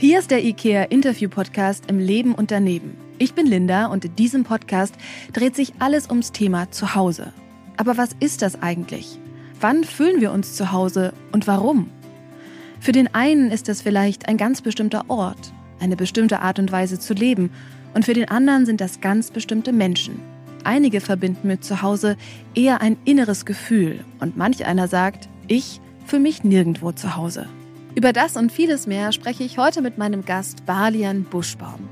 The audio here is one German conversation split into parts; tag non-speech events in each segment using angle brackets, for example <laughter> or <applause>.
Hier ist der IKEA Interview Podcast im Leben und daneben. Ich bin Linda und in diesem Podcast dreht sich alles ums Thema Zuhause. Aber was ist das eigentlich? Wann fühlen wir uns zu Hause und warum? Für den einen ist das vielleicht ein ganz bestimmter Ort, eine bestimmte Art und Weise zu leben und für den anderen sind das ganz bestimmte Menschen. Einige verbinden mit Zuhause eher ein inneres Gefühl und manch einer sagt, ich fühle mich nirgendwo zu Hause. Über das und vieles mehr spreche ich heute mit meinem Gast Balian Buschbaum.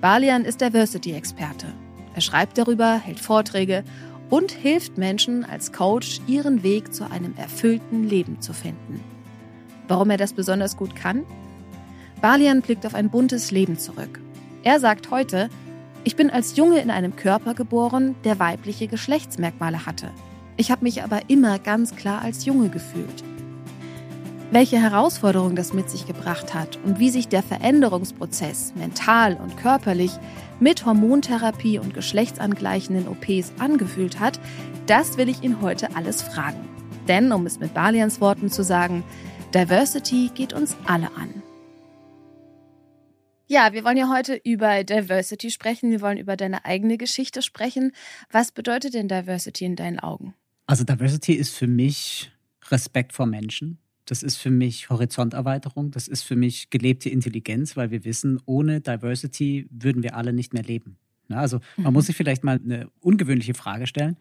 Balian ist Diversity-Experte. Er schreibt darüber, hält Vorträge und hilft Menschen als Coach, ihren Weg zu einem erfüllten Leben zu finden. Warum er das besonders gut kann? Balian blickt auf ein buntes Leben zurück. Er sagt heute, ich bin als Junge in einem Körper geboren, der weibliche Geschlechtsmerkmale hatte. Ich habe mich aber immer ganz klar als Junge gefühlt. Welche Herausforderung das mit sich gebracht hat und wie sich der Veränderungsprozess mental und körperlich mit Hormontherapie und geschlechtsangleichenden OPs angefühlt hat, das will ich ihn heute alles fragen. Denn, um es mit Balians Worten zu sagen, Diversity geht uns alle an. Ja, wir wollen ja heute über Diversity sprechen. Wir wollen über deine eigene Geschichte sprechen. Was bedeutet denn Diversity in deinen Augen? Also Diversity ist für mich Respekt vor Menschen. Das ist für mich Horizonterweiterung. Das ist für mich gelebte Intelligenz, weil wir wissen, ohne Diversity würden wir alle nicht mehr leben. Also man mhm. muss sich vielleicht mal eine ungewöhnliche Frage stellen.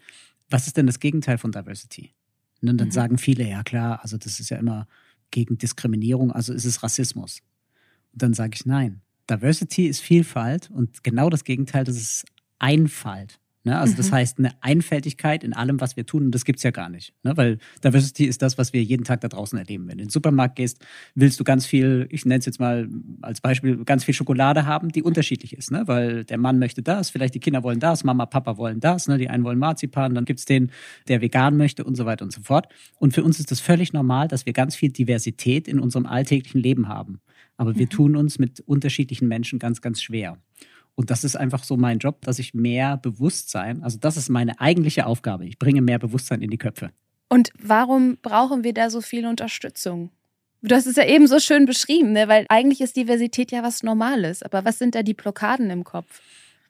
Was ist denn das Gegenteil von Diversity? Und dann mhm. sagen viele, ja klar, also das ist ja immer gegen Diskriminierung, also ist es Rassismus. Und dann sage ich nein. Diversity ist Vielfalt und genau das Gegenteil, das ist Einfalt. Ne? Also das mhm. heißt eine Einfältigkeit in allem, was wir tun, und das gibt es ja gar nicht. Ne? Weil Diversity ist das, was wir jeden Tag da draußen erleben. Wenn du in den Supermarkt gehst, willst du ganz viel, ich nenne es jetzt mal als Beispiel, ganz viel Schokolade haben, die unterschiedlich ist. Ne? Weil der Mann möchte das, vielleicht die Kinder wollen das, Mama, Papa wollen das, ne? die einen wollen Marzipan, dann gibt es den, der vegan möchte und so weiter und so fort. Und für uns ist das völlig normal, dass wir ganz viel Diversität in unserem alltäglichen Leben haben. Aber wir tun uns mit unterschiedlichen Menschen ganz, ganz schwer. Und das ist einfach so mein Job, dass ich mehr Bewusstsein, also das ist meine eigentliche Aufgabe. Ich bringe mehr Bewusstsein in die Köpfe. Und warum brauchen wir da so viel Unterstützung? Du hast es ja eben so schön beschrieben, ne? weil eigentlich ist Diversität ja was Normales. Aber was sind da die Blockaden im Kopf?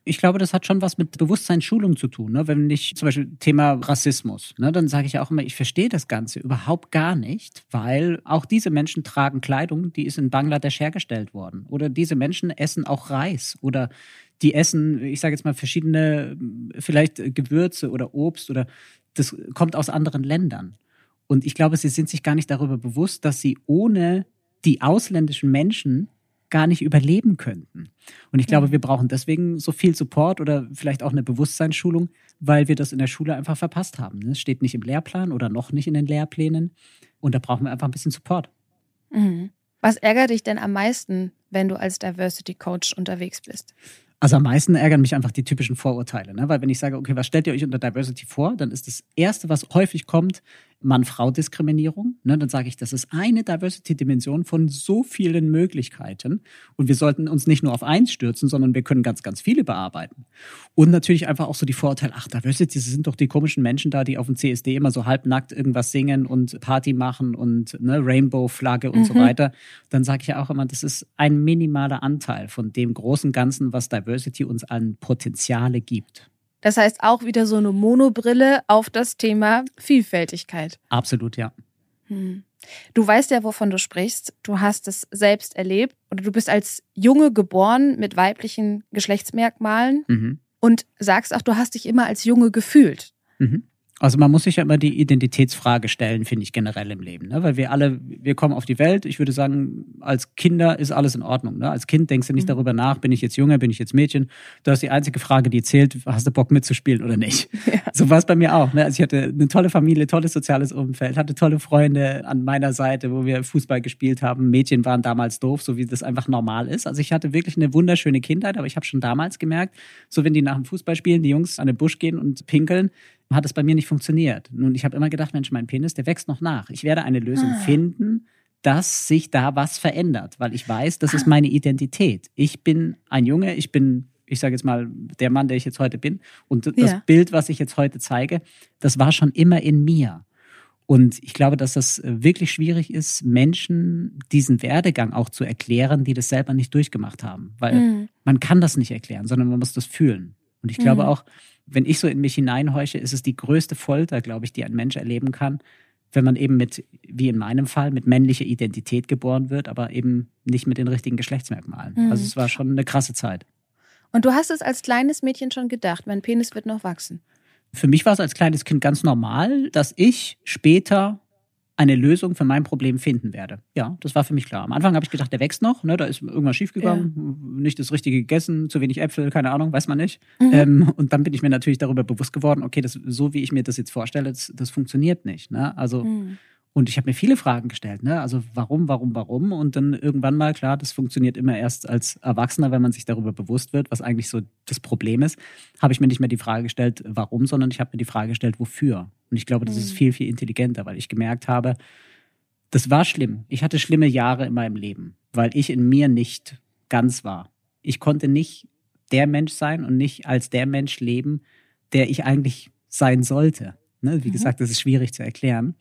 Ich glaube, das hat schon was mit Bewusstseinsschulung zu tun. Ne? Wenn ich zum Beispiel Thema Rassismus, ne, dann sage ich auch immer, ich verstehe das Ganze überhaupt gar nicht, weil auch diese Menschen tragen Kleidung, die ist in Bangladesch hergestellt worden. Oder diese Menschen essen auch Reis oder die essen, ich sage jetzt mal, verschiedene, vielleicht Gewürze oder Obst oder das kommt aus anderen Ländern. Und ich glaube, sie sind sich gar nicht darüber bewusst, dass sie ohne die ausländischen Menschen gar nicht überleben könnten. Und ich glaube, mhm. wir brauchen deswegen so viel Support oder vielleicht auch eine Bewusstseinsschulung, weil wir das in der Schule einfach verpasst haben. Es steht nicht im Lehrplan oder noch nicht in den Lehrplänen. Und da brauchen wir einfach ein bisschen Support. Mhm. Was ärgert dich denn am meisten, wenn du als Diversity Coach unterwegs bist? Also am meisten ärgern mich einfach die typischen Vorurteile. Ne? Weil wenn ich sage, okay, was stellt ihr euch unter Diversity vor, dann ist das Erste, was häufig kommt, Mann-Frau-Diskriminierung. Ne? Dann sage ich, das ist eine Diversity-Dimension von so vielen Möglichkeiten. Und wir sollten uns nicht nur auf eins stürzen, sondern wir können ganz, ganz viele bearbeiten. Und natürlich einfach auch so die Vorurteile, ach, Diversity, das sind doch die komischen Menschen da, die auf dem CSD immer so halbnackt irgendwas singen und Party machen und ne, Rainbow-Flagge und mhm. so weiter. Dann sage ich auch immer, das ist ein minimaler Anteil von dem großen Ganzen, was Diversity uns an Potenziale gibt. Das heißt auch wieder so eine Monobrille auf das Thema Vielfältigkeit. Absolut, ja. Hm. Du weißt ja, wovon du sprichst. Du hast es selbst erlebt oder du bist als Junge geboren mit weiblichen Geschlechtsmerkmalen mhm. und sagst auch, du hast dich immer als Junge gefühlt. Mhm. Also man muss sich ja immer die Identitätsfrage stellen, finde ich generell im Leben. Ne? Weil wir alle, wir kommen auf die Welt. Ich würde sagen, als Kinder ist alles in Ordnung. Ne? Als Kind denkst du nicht mhm. darüber nach, bin ich jetzt Junge, bin ich jetzt Mädchen. Du hast die einzige Frage, die zählt, hast du Bock mitzuspielen oder nicht? <laughs> Ja. So war es bei mir auch. Ne? Also ich hatte eine tolle Familie, tolles soziales Umfeld, hatte tolle Freunde an meiner Seite, wo wir Fußball gespielt haben. Mädchen waren damals doof, so wie das einfach normal ist. Also ich hatte wirklich eine wunderschöne Kindheit, aber ich habe schon damals gemerkt, so wenn die nach dem Fußballspielen, die Jungs an den Busch gehen und pinkeln, hat es bei mir nicht funktioniert. Nun, ich habe immer gedacht, Mensch, mein Penis, der wächst noch nach. Ich werde eine Lösung ah. finden, dass sich da was verändert, weil ich weiß, das ist ah. meine Identität. Ich bin ein Junge, ich bin, ich sage jetzt mal, der Mann, der ich jetzt heute bin. Und das ja. Bild, was ich jetzt heute zeige, das war schon immer in mir. Und ich glaube, dass das äh, wirklich schwierig ist, Menschen diesen Werdegang auch zu erklären, die das selber nicht durchgemacht haben. Weil mhm. man kann das nicht erklären, sondern man muss das fühlen. Und ich glaube mhm. auch, wenn ich so in mich hineinhorche, ist es die größte Folter, glaube ich, die ein Mensch erleben kann, wenn man eben mit, wie in meinem Fall, mit männlicher Identität geboren wird, aber eben nicht mit den richtigen Geschlechtsmerkmalen. Mhm. Also es war schon eine krasse Zeit. Und du hast es als kleines Mädchen schon gedacht, mein Penis wird noch wachsen. Für mich war es als kleines Kind ganz normal, dass ich später eine Lösung für mein Problem finden werde. Ja, das war für mich klar. Am Anfang habe ich gedacht, der wächst noch, ne, da ist irgendwas schiefgegangen, ja. nicht das Richtige gegessen, zu wenig Äpfel, keine Ahnung, weiß man nicht. Mhm. Ähm, und dann bin ich mir natürlich darüber bewusst geworden, okay, das, so wie ich mir das jetzt vorstelle, das, das funktioniert nicht. Ne? Also mhm. Und ich habe mir viele Fragen gestellt, ne? Also warum, warum, warum? Und dann irgendwann mal, klar, das funktioniert immer erst als Erwachsener, wenn man sich darüber bewusst wird, was eigentlich so das Problem ist, habe ich mir nicht mehr die Frage gestellt, warum, sondern ich habe mir die Frage gestellt, wofür. Und ich glaube, das mhm. ist viel, viel intelligenter, weil ich gemerkt habe, das war schlimm. Ich hatte schlimme Jahre in meinem Leben, weil ich in mir nicht ganz war. Ich konnte nicht der Mensch sein und nicht als der Mensch leben, der ich eigentlich sein sollte. Ne? Wie mhm. gesagt, das ist schwierig zu erklären.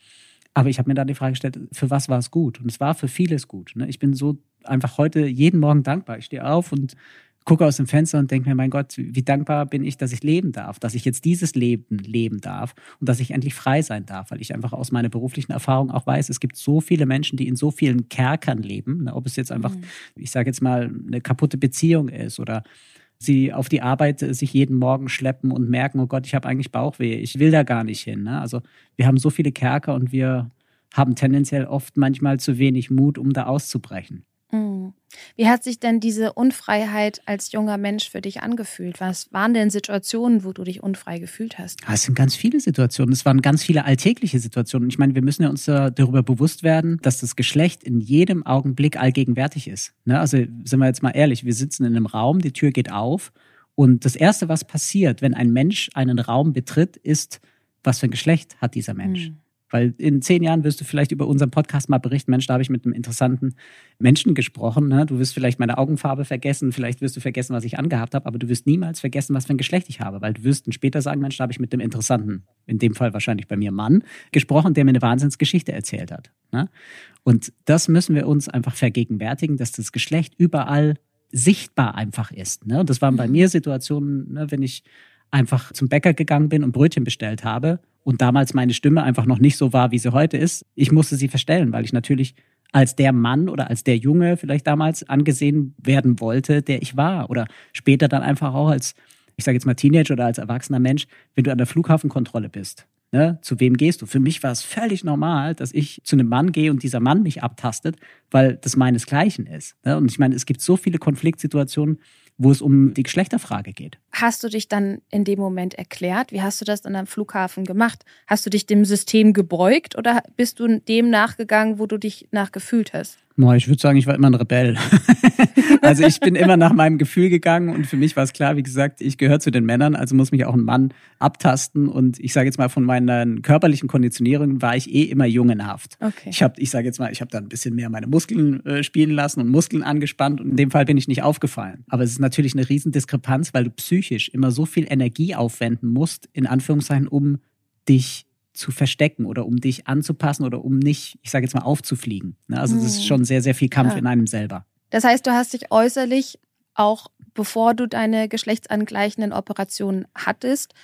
Aber ich habe mir da die Frage gestellt, für was war es gut? Und es war für vieles gut. Ne? Ich bin so einfach heute jeden Morgen dankbar. Ich stehe auf und gucke aus dem Fenster und denke mir, mein Gott, wie dankbar bin ich, dass ich leben darf, dass ich jetzt dieses Leben leben darf und dass ich endlich frei sein darf, weil ich einfach aus meiner beruflichen Erfahrung auch weiß, es gibt so viele Menschen, die in so vielen Kerkern leben, ne? ob es jetzt einfach, mhm. ich sage jetzt mal, eine kaputte Beziehung ist oder sie auf die Arbeit äh, sich jeden Morgen schleppen und merken, oh Gott, ich habe eigentlich Bauchweh, ich will da gar nicht hin. Ne? Also wir haben so viele Kerker und wir haben tendenziell oft manchmal zu wenig Mut, um da auszubrechen. Mhm. Wie hat sich denn diese Unfreiheit als junger Mensch für dich angefühlt? Was waren denn Situationen, wo du dich unfrei gefühlt hast? Ah, es sind ganz viele Situationen. Es waren ganz viele alltägliche Situationen. Ich meine, wir müssen ja uns darüber bewusst werden, dass das Geschlecht in jedem Augenblick allgegenwärtig ist. Ne? Also sind wir jetzt mal ehrlich, wir sitzen in einem Raum, die Tür geht auf und das Erste, was passiert, wenn ein Mensch einen Raum betritt, ist, was für ein Geschlecht hat dieser Mensch? Mhm. Weil in zehn Jahren wirst du vielleicht über unseren Podcast mal berichten, Mensch, da habe ich mit einem interessanten Menschen gesprochen. Ne? Du wirst vielleicht meine Augenfarbe vergessen, vielleicht wirst du vergessen, was ich angehabt habe, aber du wirst niemals vergessen, was für ein Geschlecht ich habe, weil du wirst dann später sagen, Mensch, da habe ich mit einem interessanten, in dem Fall wahrscheinlich bei mir Mann, gesprochen, der mir eine Wahnsinnsgeschichte erzählt hat. Ne? Und das müssen wir uns einfach vergegenwärtigen, dass das Geschlecht überall sichtbar einfach ist. Ne? Und das waren bei mhm. mir Situationen, ne, wenn ich einfach zum Bäcker gegangen bin und Brötchen bestellt habe und damals meine Stimme einfach noch nicht so war, wie sie heute ist. Ich musste sie verstellen, weil ich natürlich als der Mann oder als der Junge vielleicht damals angesehen werden wollte, der ich war. Oder später dann einfach auch als, ich sage jetzt mal Teenager oder als erwachsener Mensch, wenn du an der Flughafenkontrolle bist. Ne? Zu wem gehst du? Für mich war es völlig normal, dass ich zu einem Mann gehe und dieser Mann mich abtastet, weil das meinesgleichen ist. Ne? Und ich meine, es gibt so viele Konfliktsituationen, wo es um die Geschlechterfrage geht. Hast du dich dann in dem Moment erklärt? Wie hast du das dann am Flughafen gemacht? Hast du dich dem System gebeugt oder bist du dem nachgegangen, wo du dich nachgefühlt hast? Ich würde sagen, ich war immer ein Rebell. <laughs> also ich bin immer nach meinem Gefühl gegangen und für mich war es klar, wie gesagt, ich gehöre zu den Männern, also muss mich auch ein Mann abtasten und ich sage jetzt mal von meinen körperlichen Konditionierungen war ich eh immer jungenhaft. Okay. Ich habe, ich sage jetzt mal, ich habe da ein bisschen mehr meine Muskeln äh, spielen lassen und Muskeln angespannt und in dem Fall bin ich nicht aufgefallen. Aber es ist natürlich eine Riesendiskrepanz, weil du psychisch immer so viel Energie aufwenden musst, in Anführungszeichen, um dich zu verstecken oder um dich anzupassen oder um nicht, ich sage jetzt mal, aufzufliegen. Ne? Also das ist hm. schon sehr, sehr viel Kampf ja. in einem selber. Das heißt, du hast dich äußerlich auch, bevor du deine geschlechtsangleichenden Operationen hattest,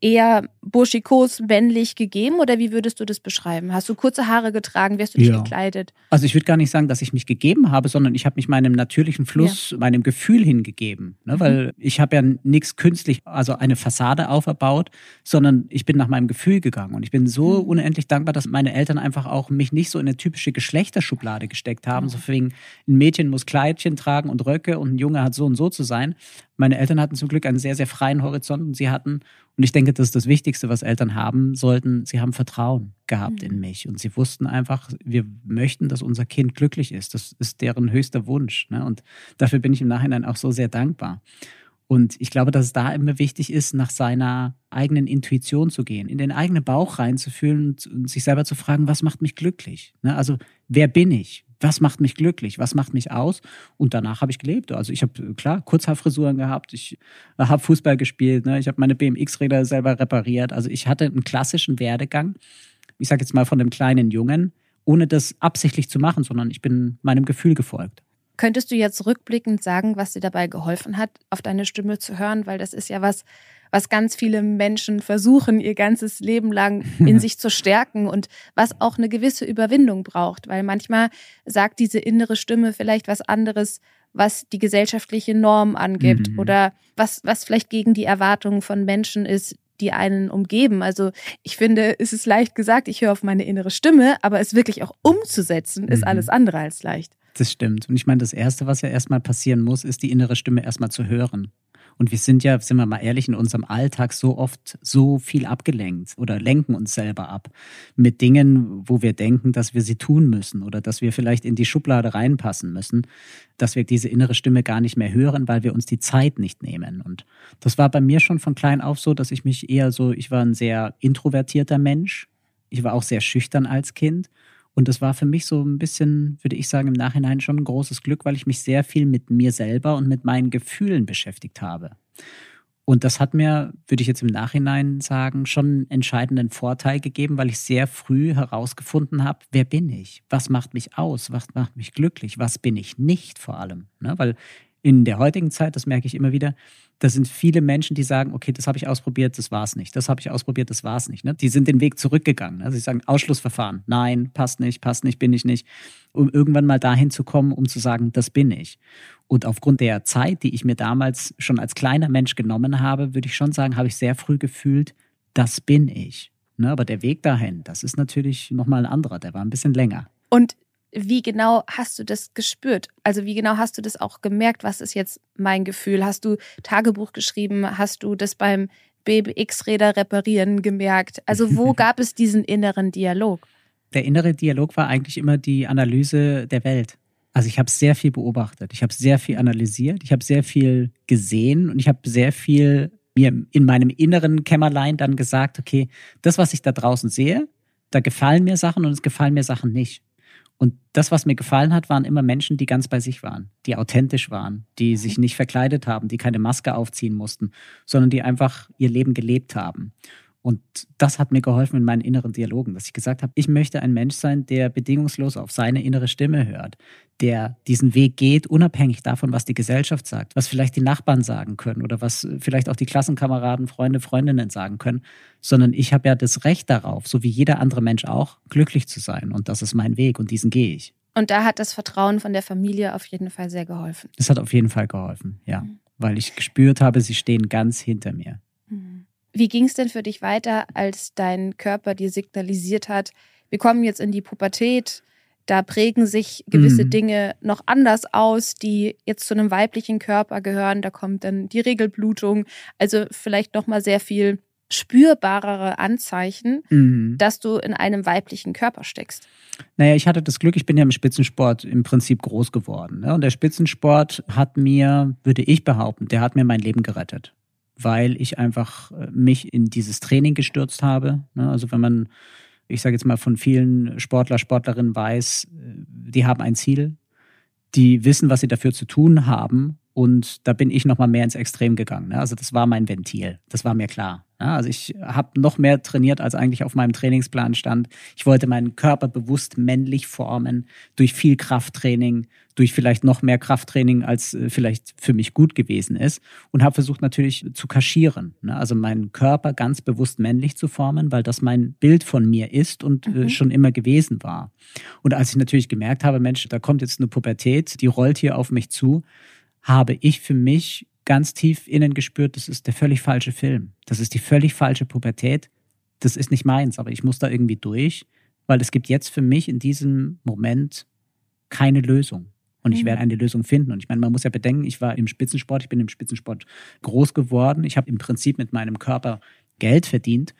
eher burschikos männlich gegeben oder wie würdest du das beschreiben? Hast du kurze Haare getragen? Wirst du dich ja. gekleidet? Also ich würde gar nicht sagen, dass ich mich gegeben habe, sondern ich habe mich meinem natürlichen Fluss, ja. meinem Gefühl hingegeben. Ne? Mhm. Weil ich habe ja nichts künstlich, also eine Fassade auferbaut, sondern ich bin nach meinem Gefühl gegangen. Und ich bin so mhm. unendlich dankbar, dass meine Eltern einfach auch mich nicht so in eine typische Geschlechterschublade gesteckt haben. Mhm. So wegen, ein Mädchen muss Kleidchen tragen und Röcke und ein Junge hat so und so zu sein. Meine Eltern hatten zum Glück einen sehr, sehr freien Horizont und sie hatten, und ich denke, das ist das Wichtigste, was Eltern haben sollten, sie haben Vertrauen gehabt mhm. in mich und sie wussten einfach, wir möchten, dass unser Kind glücklich ist. Das ist deren höchster Wunsch. Ne? Und dafür bin ich im Nachhinein auch so sehr dankbar. Und ich glaube, dass es da immer wichtig ist, nach seiner eigenen Intuition zu gehen, in den eigenen Bauch reinzufühlen und sich selber zu fragen, was macht mich glücklich? Ne? Also, wer bin ich? Was macht mich glücklich? Was macht mich aus? Und danach habe ich gelebt. Also ich habe klar Kurzhaarfrisuren gehabt, ich habe Fußball gespielt, ne? ich habe meine BMX-Räder selber repariert. Also ich hatte einen klassischen Werdegang. ich sage jetzt mal von dem kleinen Jungen, ohne das absichtlich zu machen, sondern ich bin meinem Gefühl gefolgt. Könntest du jetzt rückblickend sagen, was dir dabei geholfen hat, auf deine Stimme zu hören? Weil das ist ja was, was ganz viele Menschen versuchen, ihr ganzes Leben lang <laughs> in sich zu stärken und was auch eine gewisse Überwindung braucht. Weil manchmal sagt diese innere Stimme vielleicht was anderes, was die gesellschaftliche Norm angibt mhm. oder was, was vielleicht gegen die Erwartungen von Menschen ist, die einen umgeben. Also ich finde, es ist leicht gesagt, ich höre auf meine innere Stimme, aber es wirklich auch umzusetzen, ist mhm. alles andere als leicht. Das stimmt. Und ich meine, das Erste, was ja erstmal passieren muss, ist die innere Stimme erstmal zu hören. Und wir sind ja, sind wir mal ehrlich, in unserem Alltag so oft so viel abgelenkt oder lenken uns selber ab mit Dingen, wo wir denken, dass wir sie tun müssen oder dass wir vielleicht in die Schublade reinpassen müssen, dass wir diese innere Stimme gar nicht mehr hören, weil wir uns die Zeit nicht nehmen. Und das war bei mir schon von klein auf so, dass ich mich eher so, ich war ein sehr introvertierter Mensch. Ich war auch sehr schüchtern als Kind. Und das war für mich so ein bisschen, würde ich sagen, im Nachhinein schon ein großes Glück, weil ich mich sehr viel mit mir selber und mit meinen Gefühlen beschäftigt habe. Und das hat mir, würde ich jetzt im Nachhinein sagen, schon einen entscheidenden Vorteil gegeben, weil ich sehr früh herausgefunden habe, wer bin ich? Was macht mich aus? Was macht mich glücklich? Was bin ich nicht vor allem? Ne? Weil in der heutigen Zeit, das merke ich immer wieder, da sind viele Menschen, die sagen, okay, das habe ich ausprobiert, das war es nicht. Das habe ich ausprobiert, das war es nicht. Ne? Die sind den Weg zurückgegangen. Also sie sagen, Ausschlussverfahren, nein, passt nicht, passt nicht, bin ich nicht. Um irgendwann mal dahin zu kommen, um zu sagen, das bin ich. Und aufgrund der Zeit, die ich mir damals schon als kleiner Mensch genommen habe, würde ich schon sagen, habe ich sehr früh gefühlt, das bin ich. Ne? Aber der Weg dahin, das ist natürlich nochmal ein anderer, der war ein bisschen länger. Und wie genau hast du das gespürt? Also wie genau hast du das auch gemerkt? Was ist jetzt mein Gefühl? Hast du Tagebuch geschrieben? Hast du das beim BBX-Räder reparieren gemerkt? Also wo <laughs> gab es diesen inneren Dialog? Der innere Dialog war eigentlich immer die Analyse der Welt. Also ich habe sehr viel beobachtet, ich habe sehr viel analysiert, ich habe sehr viel gesehen und ich habe sehr viel mir in meinem inneren Kämmerlein dann gesagt, okay, das, was ich da draußen sehe, da gefallen mir Sachen und es gefallen mir Sachen nicht. Und das, was mir gefallen hat, waren immer Menschen, die ganz bei sich waren, die authentisch waren, die sich nicht verkleidet haben, die keine Maske aufziehen mussten, sondern die einfach ihr Leben gelebt haben. Und das hat mir geholfen in meinen inneren Dialogen, dass ich gesagt habe, ich möchte ein Mensch sein, der bedingungslos auf seine innere Stimme hört, der diesen Weg geht, unabhängig davon, was die Gesellschaft sagt, was vielleicht die Nachbarn sagen können oder was vielleicht auch die Klassenkameraden, Freunde, Freundinnen sagen können, sondern ich habe ja das Recht darauf, so wie jeder andere Mensch auch, glücklich zu sein. Und das ist mein Weg und diesen gehe ich. Und da hat das Vertrauen von der Familie auf jeden Fall sehr geholfen. Das hat auf jeden Fall geholfen, ja. Mhm. Weil ich gespürt habe, sie stehen ganz hinter mir. Mhm. Wie ging es denn für dich weiter, als dein Körper dir signalisiert hat, wir kommen jetzt in die Pubertät, da prägen sich gewisse mhm. Dinge noch anders aus, die jetzt zu einem weiblichen Körper gehören. Da kommt dann die Regelblutung, also vielleicht noch mal sehr viel spürbarere Anzeichen, mhm. dass du in einem weiblichen Körper steckst. Naja, ich hatte das Glück, ich bin ja im Spitzensport im Prinzip groß geworden. Ne? Und der Spitzensport hat mir, würde ich behaupten, der hat mir mein Leben gerettet weil ich einfach äh, mich in dieses Training gestürzt habe. Ne? Also wenn man, ich sage jetzt mal, von vielen Sportler, Sportlerinnen weiß, äh, die haben ein Ziel, die wissen, was sie dafür zu tun haben. Und da bin ich nochmal mehr ins Extrem gegangen. Ne? Also das war mein Ventil. Das war mir klar. Ja, also ich habe noch mehr trainiert, als eigentlich auf meinem Trainingsplan stand. Ich wollte meinen Körper bewusst männlich formen durch viel Krafttraining, durch vielleicht noch mehr Krafttraining, als äh, vielleicht für mich gut gewesen ist und habe versucht natürlich zu kaschieren. Ne? Also meinen Körper ganz bewusst männlich zu formen, weil das mein Bild von mir ist und äh, mhm. schon immer gewesen war. Und als ich natürlich gemerkt habe, Mensch, da kommt jetzt eine Pubertät, die rollt hier auf mich zu, habe ich für mich ganz tief innen gespürt, das ist der völlig falsche Film. Das ist die völlig falsche Pubertät. Das ist nicht meins, aber ich muss da irgendwie durch, weil es gibt jetzt für mich in diesem Moment keine Lösung. Und ich mhm. werde eine Lösung finden. Und ich meine, man muss ja bedenken, ich war im Spitzensport, ich bin im Spitzensport groß geworden. Ich habe im Prinzip mit meinem Körper Geld verdient.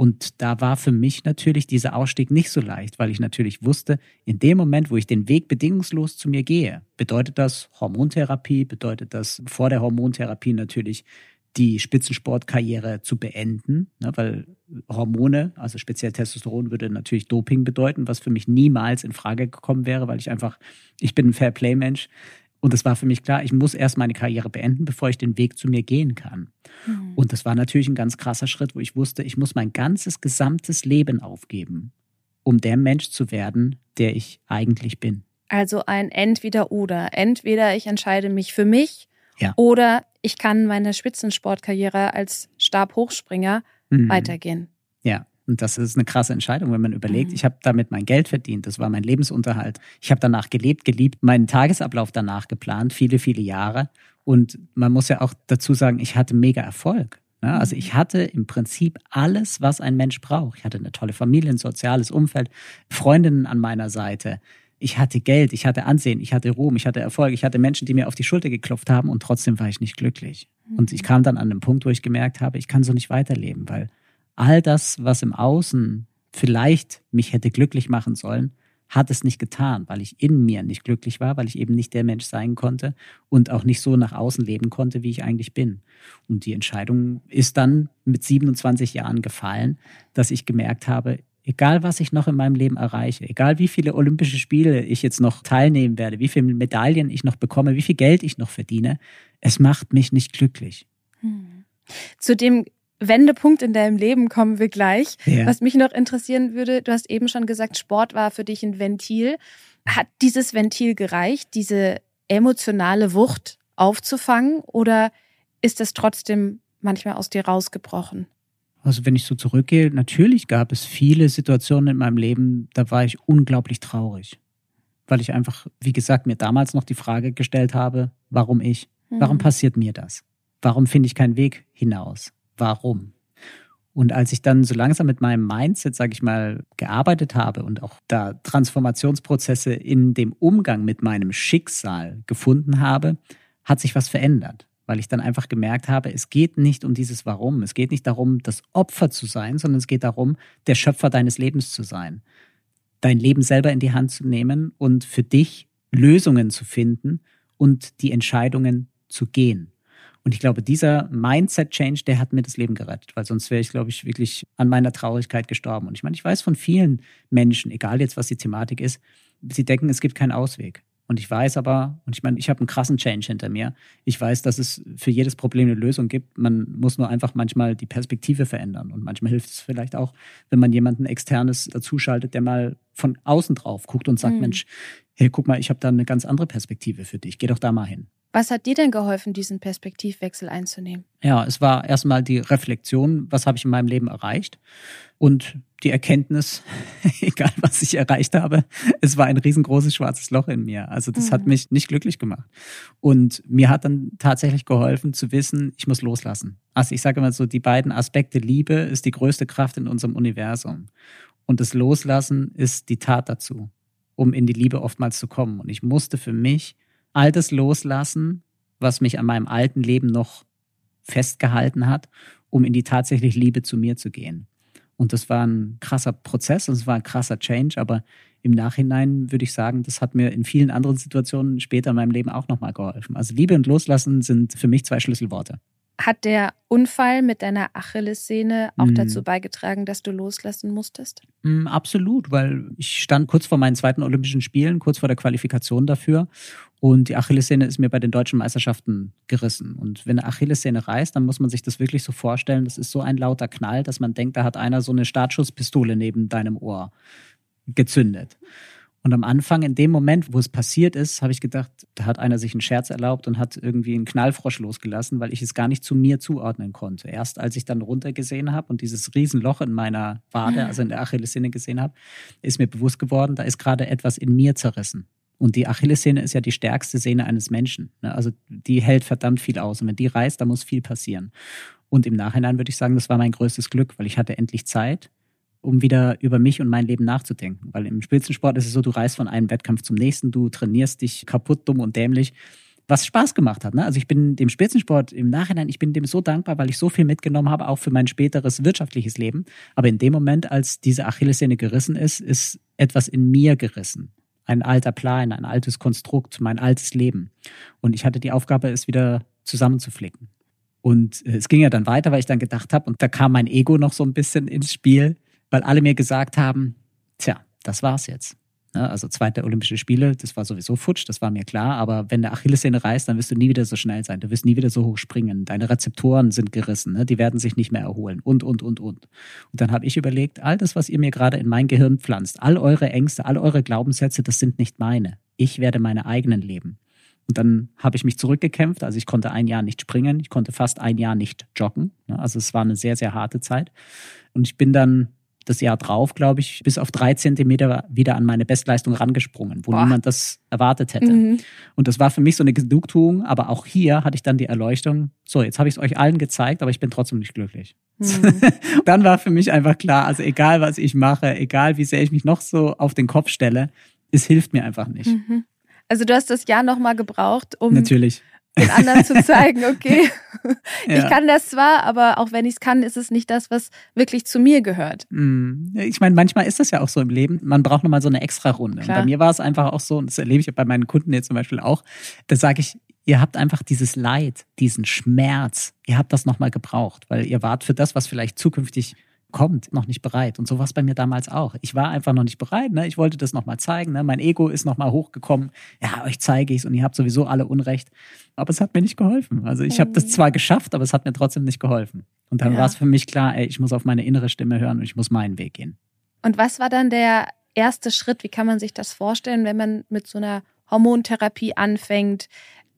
Und da war für mich natürlich dieser Ausstieg nicht so leicht, weil ich natürlich wusste, in dem Moment, wo ich den Weg bedingungslos zu mir gehe, bedeutet das Hormontherapie, bedeutet das vor der Hormontherapie natürlich die Spitzensportkarriere zu beenden, ne, weil Hormone, also speziell Testosteron, würde natürlich Doping bedeuten, was für mich niemals in Frage gekommen wäre, weil ich einfach, ich bin ein Fairplay-Mensch. Und es war für mich klar, ich muss erst meine Karriere beenden, bevor ich den Weg zu mir gehen kann. Mhm. Und das war natürlich ein ganz krasser Schritt, wo ich wusste, ich muss mein ganzes gesamtes Leben aufgeben, um der Mensch zu werden, der ich eigentlich bin. Also ein Entweder-Oder. Entweder ich entscheide mich für mich Ja. oder ich kann meine Spitzensportkarriere als Stabhochspringer Mhm. weitergehen. Ja, und das ist eine krasse Entscheidung, wenn man überlegt, Mhm. ich habe damit mein Geld verdient, das war mein Lebensunterhalt. Ich habe danach gelebt, geliebt, meinen Tagesablauf danach geplant, viele, viele Jahre. Und man muss ja auch dazu sagen, ich hatte mega Erfolg. Ne? Also Mhm. ich hatte im Prinzip alles, was ein Mensch braucht. Ich hatte eine tolle Familie, ein soziales Umfeld, Freundinnen an meiner Seite. Ich hatte Geld, ich hatte Ansehen, ich hatte Ruhm, ich hatte Erfolg, ich hatte Menschen, die mir auf die Schulter geklopft haben und trotzdem war ich nicht glücklich. Und ich kam dann an den Punkt, wo ich gemerkt habe, ich kann so nicht weiterleben, weil all das, was im Außen vielleicht mich hätte glücklich machen sollen, hat es nicht getan, weil ich in mir nicht glücklich war, weil ich eben nicht der Mensch sein konnte und auch nicht so nach außen leben konnte, wie ich eigentlich bin. Und die Entscheidung ist dann mit 27 Jahren gefallen, dass ich gemerkt habe, egal was ich noch in meinem Leben erreiche, egal wie viele Olympische Spiele ich jetzt noch teilnehmen werde, wie viele Medaillen ich noch bekomme, wie viel Geld ich noch verdiene, es macht mich nicht glücklich. Hm. Zu dem Wendepunkt in deinem Leben kommen wir gleich. Ja. Was mich noch interessieren würde, du hast eben schon gesagt, Sport war für dich ein Ventil. Hat dieses Ventil gereicht, diese emotionale Wucht aufzufangen oder ist es trotzdem manchmal aus dir rausgebrochen? Also wenn ich so zurückgehe, natürlich gab es viele Situationen in meinem Leben, da war ich unglaublich traurig, weil ich einfach, wie gesagt, mir damals noch die Frage gestellt habe, warum ich? Warum Mhm. passiert mir das? Warum finde ich keinen Weg hinaus? Warum? Und als ich dann so langsam mit meinem Mindset, sage ich mal, gearbeitet habe und auch da Transformationsprozesse in dem Umgang mit meinem Schicksal gefunden habe, hat sich was verändert. Weil ich dann einfach gemerkt habe, es geht nicht um dieses Warum. Es geht nicht darum, das Opfer zu sein, sondern es geht darum, der Schöpfer deines Lebens zu sein. Dein Leben selber in die Hand zu nehmen und für dich Lösungen zu finden und die Entscheidungen zu gehen. Und ich glaube, dieser Mindset-Change, der hat mir das Leben gerettet, weil sonst wäre ich, glaube ich, wirklich an meiner Traurigkeit gestorben. Und ich meine, ich weiß von vielen Menschen, egal jetzt, was die Thematik ist, sie denken, es gibt keinen Ausweg. Und ich weiß aber, und ich meine, ich habe einen krassen Change hinter mir. Ich weiß, dass es für jedes Problem eine Lösung gibt. Man muss nur einfach manchmal die Perspektive verändern. Und manchmal hilft es vielleicht auch, wenn man jemanden externes dazuschaltet, der mal von außen drauf guckt und sagt, Mhm. Mensch, hey, guck mal, ich habe da eine ganz andere Perspektive für dich. Geh doch da mal hin. Was hat dir denn geholfen, diesen Perspektivwechsel einzunehmen? Ja, es war erstmal die Reflexion, was habe ich in meinem Leben erreicht und die Erkenntnis, <laughs> egal was ich erreicht habe, es war ein riesengroßes schwarzes Loch in mir. Also das Mhm. hat mich nicht glücklich gemacht. Und mir hat dann tatsächlich geholfen zu wissen, ich muss loslassen. Also ich sage immer so, die beiden Aspekte Liebe ist die größte Kraft in unserem Universum. Und das Loslassen ist die Tat dazu, um in die Liebe oftmals zu kommen. Und ich musste für mich all das loslassen, was mich an meinem alten Leben noch festgehalten hat, um in die tatsächlich Liebe zu mir zu gehen. Und das war ein krasser Prozess und es war ein krasser Change, aber im Nachhinein würde ich sagen, das hat mir in vielen anderen Situationen später in meinem Leben auch nochmal geholfen. Also Liebe und Loslassen sind für mich zwei Schlüsselworte. Hat der Unfall mit deiner Achillessehne auch Mhm. dazu beigetragen, dass du loslassen musstest? Mm, Absolut, weil ich stand kurz vor meinen zweiten Olympischen Spielen, kurz vor der Qualifikation dafür. Und die Achillessehne ist mir bei den deutschen Meisterschaften gerissen. Und wenn eine Achillessehne reißt, dann muss man sich das wirklich so vorstellen, das ist so ein lauter Knall, dass man denkt, da hat einer so eine Startschusspistole neben deinem Ohr gezündet. Und am Anfang, in dem Moment, wo es passiert ist, habe ich gedacht, da hat einer sich einen Scherz erlaubt und hat irgendwie einen Knallfrosch losgelassen, weil ich es gar nicht zu mir zuordnen konnte. Erst als ich dann runtergesehen habe und dieses Riesenloch in meiner Wade, also in der Achillessehne gesehen habe, ist mir bewusst geworden, da ist gerade etwas in mir zerrissen. Und die Achillessehne ist ja die stärkste Sehne eines Menschen. ne? Also die hält verdammt viel aus. Und wenn die reißt, dann muss viel passieren. Und im Nachhinein würde ich sagen, das war mein größtes Glück, weil ich hatte endlich Zeit, um wieder über mich und mein Leben nachzudenken. Weil im Spitzensport ist es so, du reist von einem Wettkampf zum nächsten, du trainierst dich kaputt, dumm und dämlich, was Spaß gemacht hat. Ne? Also ich bin dem Spitzensport im Nachhinein, ich bin dem so dankbar, weil ich so viel mitgenommen habe, auch für mein späteres wirtschaftliches Leben. Aber in dem Moment, als diese Achillessehne gerissen ist, ist etwas in mir gerissen. Ein alter Plan, ein altes Konstrukt, mein altes Leben. Und ich hatte die Aufgabe, es wieder zusammenzuflicken. Und äh, es ging ja dann weiter, weil ich dann gedacht habe, und da kam mein Ego noch so ein bisschen ins Spiel, weil alle mir gesagt haben, tja, das war's jetzt. Ne? Also zweite Olympische Spiele, das war sowieso futsch, das war mir klar. Aber wenn der Achillessehne reißt, dann wirst du nie wieder so schnell sein. Du wirst nie wieder so hoch springen. Deine Rezeptoren sind gerissen, ne? die werden sich nicht mehr erholen und, und, und, und. Und dann habe ich überlegt, all das, was ihr mir gerade in mein Gehirn pflanzt, all eure Ängste, all eure Glaubenssätze, das sind nicht meine. Ich werde meine eigenen leben. Und dann habe ich mich zurückgekämpft. Also ich konnte ein Jahr nicht springen, ich konnte fast ein Jahr nicht joggen. Ne? Also es war eine sehr, sehr harte Zeit. Und ich bin dann das Jahr drauf, glaube ich, bis auf drei Zentimeter wieder an meine Bestleistung rangesprungen, wo Boah. niemand das erwartet hätte. Mhm. Und das war für mich so eine Genugtuung, aber auch hier hatte ich dann die Erleuchtung, so, jetzt habe ich es euch allen gezeigt, aber ich bin trotzdem nicht glücklich. Mhm. <laughs> dann war für mich einfach klar, also egal was ich mache, egal wie sehr ich mich noch so auf den Kopf stelle, es hilft mir einfach nicht. Mhm. Also du hast das Jahr nochmal gebraucht, um Natürlich den anderen zu zeigen, <laughs> okay, ja. ich kann das zwar, aber auch wenn ich es kann, ist es nicht das, was wirklich zu mir gehört. Mm. Ich meine, manchmal ist das ja auch so im Leben. Man braucht nochmal so eine extra Runde. Bei mir war es einfach auch so, und das erlebe ich bei meinen Kunden jetzt zum Beispiel auch, da sage ich, ihr habt einfach dieses Leid, diesen Schmerz, ihr habt das nochmal gebraucht, weil ihr wart für das, was vielleicht zukünftig kommt, noch nicht bereit. Und so war es bei mir damals auch. Ich war einfach noch nicht bereit. Ne? Ich wollte das nochmal zeigen. Ne? Mein Ego ist nochmal hochgekommen. Ja, euch zeige ich es und ihr habt sowieso alle Unrecht. Aber es hat mir nicht geholfen. Also ich habe das mhm. zwar geschafft, aber es hat mir trotzdem nicht geholfen. Und dann ja. war es für mich klar, ey, ich muss auf meine innere Stimme hören und ich muss meinen Weg gehen. Und was war dann der erste Schritt? Wie kann man sich das vorstellen, wenn man mit so einer Hormontherapie anfängt?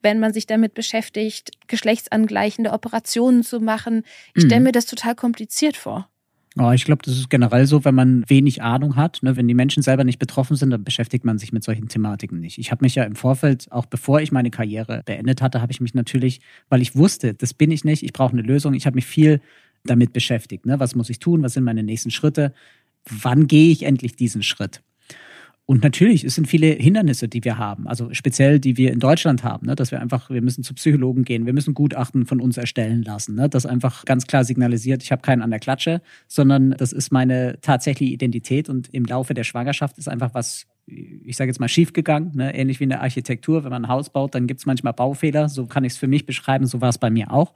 wenn man sich damit beschäftigt, geschlechtsangleichende Operationen zu machen. Ich stelle mhm. mir das total kompliziert vor. Oh, ich glaube, das ist generell so, wenn man wenig Ahnung hat. Ne? Wenn die Menschen selber nicht betroffen sind, dann beschäftigt man sich mit solchen Thematiken nicht. Ich habe mich ja im Vorfeld, auch bevor ich meine Karriere beendet hatte, habe ich mich natürlich, weil ich wusste, das bin ich nicht, ich brauche eine Lösung. Ich habe mich viel damit beschäftigt. Ne? Was muss ich tun? Was sind meine nächsten Schritte? Wann gehe ich endlich diesen Schritt? Und natürlich, es sind viele Hindernisse, die wir haben, also speziell, die wir in Deutschland haben, ne? dass wir einfach, wir müssen zu Psychologen gehen, wir müssen Gutachten von uns erstellen lassen, ne? das einfach ganz klar signalisiert, ich habe keinen an der Klatsche, sondern das ist meine tatsächliche Identität und im Laufe der Schwangerschaft ist einfach was ich sage jetzt mal, schiefgegangen, ne? ähnlich wie in der Architektur. Wenn man ein Haus baut, dann gibt es manchmal Baufehler. So kann ich es für mich beschreiben. So war es bei mir auch.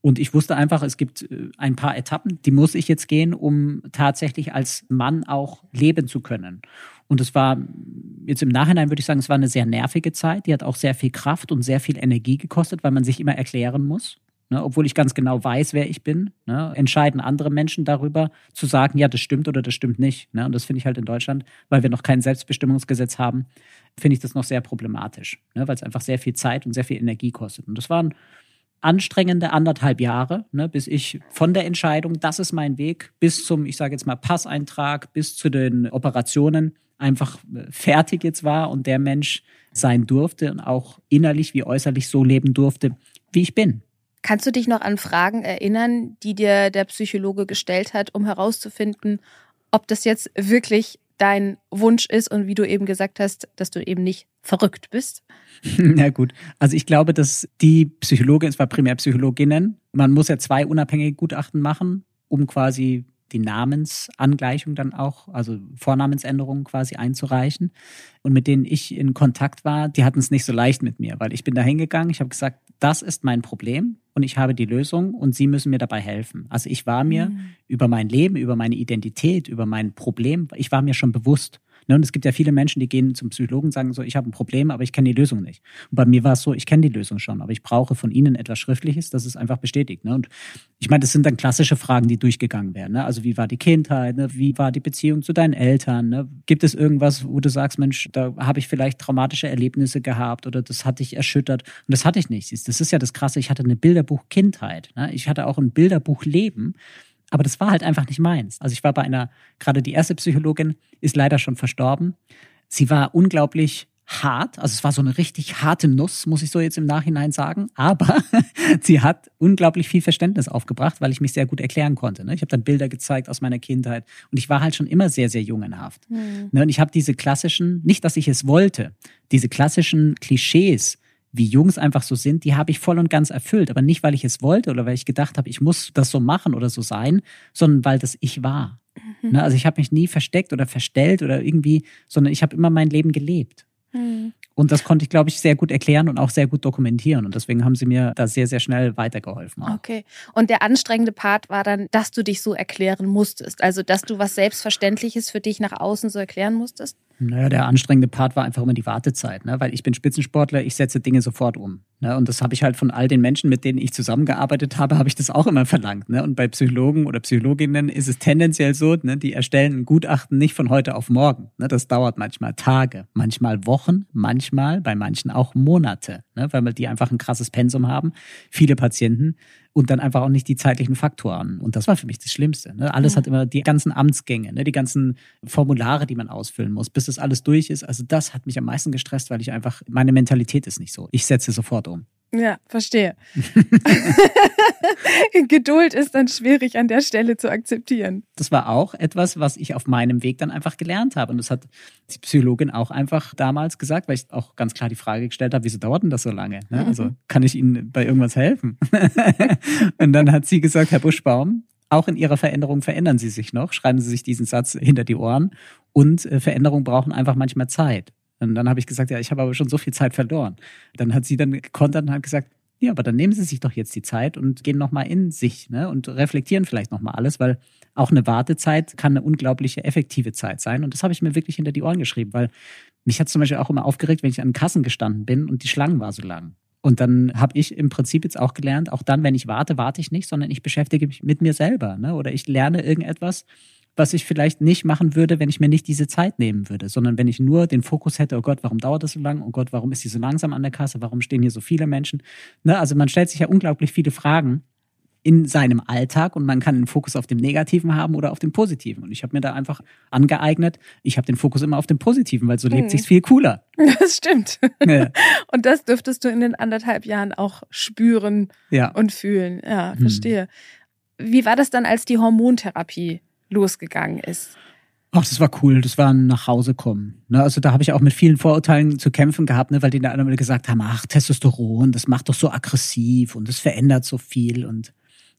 Und ich wusste einfach, es gibt äh, ein paar Etappen, die muss ich jetzt gehen, um tatsächlich als Mann auch leben zu können. Und es war jetzt im Nachhinein würde ich sagen, es war eine sehr nervige Zeit. Die hat auch sehr viel Kraft und sehr viel Energie gekostet, weil man sich immer erklären muss. Ne, obwohl ich ganz genau weiß, wer ich bin, ne, entscheiden andere Menschen darüber, zu sagen, ja, das stimmt oder das stimmt nicht. Ne? Und das finde ich halt in Deutschland, weil wir noch kein Selbstbestimmungsgesetz haben, finde ich das noch sehr problematisch, ne, weil es einfach sehr viel Zeit und sehr viel Energie kostet. Und das waren anstrengende anderthalb Jahre, ne, bis ich von der Entscheidung, das ist mein Weg, bis zum, ich sage jetzt mal, Passeintrag, bis zu den Operationen einfach äh, fertig jetzt war und der Mensch sein durfte und auch innerlich wie äußerlich so leben durfte, wie ich bin. Kannst du dich noch an Fragen erinnern, die dir der Psychologe gestellt hat, um herauszufinden, ob das jetzt wirklich dein Wunsch ist und wie du eben gesagt hast, dass du eben nicht verrückt bist? <laughs> Na gut, also ich glaube, dass die Psychologin, es war primär Psychologinnen, man muss ja zwei unabhängige Gutachten machen, um quasi die Namensangleichung dann auch, also Vornamensänderungen quasi einzureichen. Und mit denen ich in Kontakt war, die hatten es nicht so leicht mit mir, weil ich bin da hingegangen, ich habe gesagt, das ist mein Problem und ich habe die Lösung und Sie müssen mir dabei helfen. Also ich war mir mhm. über mein Leben, über meine Identität, über mein Problem, ich war mir schon bewusst. Ne, und es gibt ja viele Menschen, die gehen zum Psychologen und sagen so, ich habe ein Problem, aber ich kenne die Lösung nicht. Und bei mir war es so, ich kenne die Lösung schon, aber ich brauche von Ihnen etwas Schriftliches, das es einfach bestätigt. Ne? Und ich meine, das sind dann klassische Fragen, die durchgegangen werden. Ne? Also wie war die Kindheit? Wie war die Beziehung zu deinen Eltern? Gibt es irgendwas, wo du sagst, Mensch, da habe ich vielleicht traumatische Erlebnisse gehabt oder das hat dich erschüttert? Und das hatte ich nicht. Das ist ja das Krasse. Ich hatte eine Bilderbuch-Kindheit. Ich hatte auch ein Bilderbuch-Leben. Aber das war halt einfach nicht meins. Also ich war bei einer, gerade die erste Psychologin ist leider schon verstorben. Sie war unglaublich hart, also es war so eine richtig harte Nuss, muss ich so jetzt im Nachhinein sagen, aber <laughs> sie hat unglaublich viel Verständnis aufgebracht, weil ich mich sehr gut erklären konnte. Ne? Ich habe dann Bilder gezeigt aus meiner Kindheit und ich war halt schon immer sehr, sehr jungenhaft. Mhm. Und ich habe diese klassischen, nicht, dass ich es wollte, diese klassischen Klischees, wie Jungs einfach so sind, die habe ich voll und ganz erfüllt. Aber nicht, weil ich es wollte oder weil ich gedacht habe, ich muss das so machen oder so sein, sondern weil das ich war. Mhm. Ne, also ich habe mich nie versteckt oder verstellt oder irgendwie, sondern ich habe immer mein Leben gelebt. Mhm. Und das konnte ich, glaube ich, sehr gut erklären und auch sehr gut dokumentieren. Und deswegen haben sie mir da sehr, sehr schnell weitergeholfen. Auch. Okay. Und der anstrengende Part war dann, dass du dich so erklären musstest. Also, dass du was Selbstverständliches für dich nach außen so erklären musstest? Naja, der anstrengende Part war einfach immer die Wartezeit, ne? weil ich bin Spitzensportler, ich setze Dinge sofort um. Ne? Und das habe ich halt von all den Menschen, mit denen ich zusammengearbeitet habe, habe ich das auch immer verlangt. Ne? Und bei Psychologen oder Psychologinnen ist es tendenziell so, ne? die erstellen ein Gutachten nicht von heute auf morgen. Ne? Das dauert manchmal Tage, manchmal Wochen, manchmal bei manchen auch Monate, ne? weil die einfach ein krasses Pensum haben, viele Patienten und dann einfach auch nicht die zeitlichen Faktoren. Und das war für mich das Schlimmste. Ne? Alles mhm. hat immer die ganzen Amtsgänge, ne? die ganzen Formulare, die man ausfüllen muss, bis das alles durch ist. Also das hat mich am meisten gestresst, weil ich einfach, meine Mentalität ist nicht so. Ich setze sofort um. Ja, verstehe. <laughs> <laughs> Geduld ist dann schwierig an der Stelle zu akzeptieren. Das war auch etwas, was ich auf meinem Weg dann einfach gelernt habe. Und das hat die Psychologin auch einfach damals gesagt, weil ich auch ganz klar die Frage gestellt habe, wieso dauert denn das so lange? Ne? Also mhm. kann ich Ihnen bei irgendwas helfen? <laughs> und dann hat sie gesagt, Herr Buschbaum, auch in Ihrer Veränderung verändern Sie sich noch. Schreiben Sie sich diesen Satz hinter die Ohren. Und äh, Veränderungen brauchen einfach manchmal Zeit. Und dann habe ich gesagt, ja, ich habe aber schon so viel Zeit verloren. Dann hat sie dann gekontert und hat gesagt, ja, aber dann nehmen Sie sich doch jetzt die Zeit und gehen nochmal in sich ne? und reflektieren vielleicht nochmal alles, weil auch eine Wartezeit kann eine unglaubliche effektive Zeit sein. Und das habe ich mir wirklich hinter die Ohren geschrieben, weil mich hat zum Beispiel auch immer aufgeregt, wenn ich an Kassen gestanden bin und die Schlangen war so lang. Und dann habe ich im Prinzip jetzt auch gelernt, auch dann, wenn ich warte, warte ich nicht, sondern ich beschäftige mich mit mir selber. Ne? Oder ich lerne irgendetwas was ich vielleicht nicht machen würde, wenn ich mir nicht diese Zeit nehmen würde, sondern wenn ich nur den Fokus hätte, oh Gott, warum dauert das so lang? Oh Gott, warum ist die so langsam an der Kasse? Warum stehen hier so viele Menschen? Ne? Also man stellt sich ja unglaublich viele Fragen in seinem Alltag und man kann den Fokus auf dem Negativen haben oder auf dem Positiven. Und ich habe mir da einfach angeeignet, ich habe den Fokus immer auf dem Positiven, weil so lebt mhm. sich's viel cooler. <laughs> Das stimmt. Ja. Und das dürftest du in den anderthalb Jahren auch spüren ja. und fühlen. Ja, hm. verstehe. Hm. Wie war das dann, als die Hormontherapie losgegangen ist? Ach, das war cool. Das war ein Nachhausekommen. Ne? Also da habe ich auch mit vielen Vorurteilen zu kämpfen gehabt, ne? weil die dann immer gesagt haben, ach, Testosteron, das macht doch so aggressiv und das verändert so viel. Und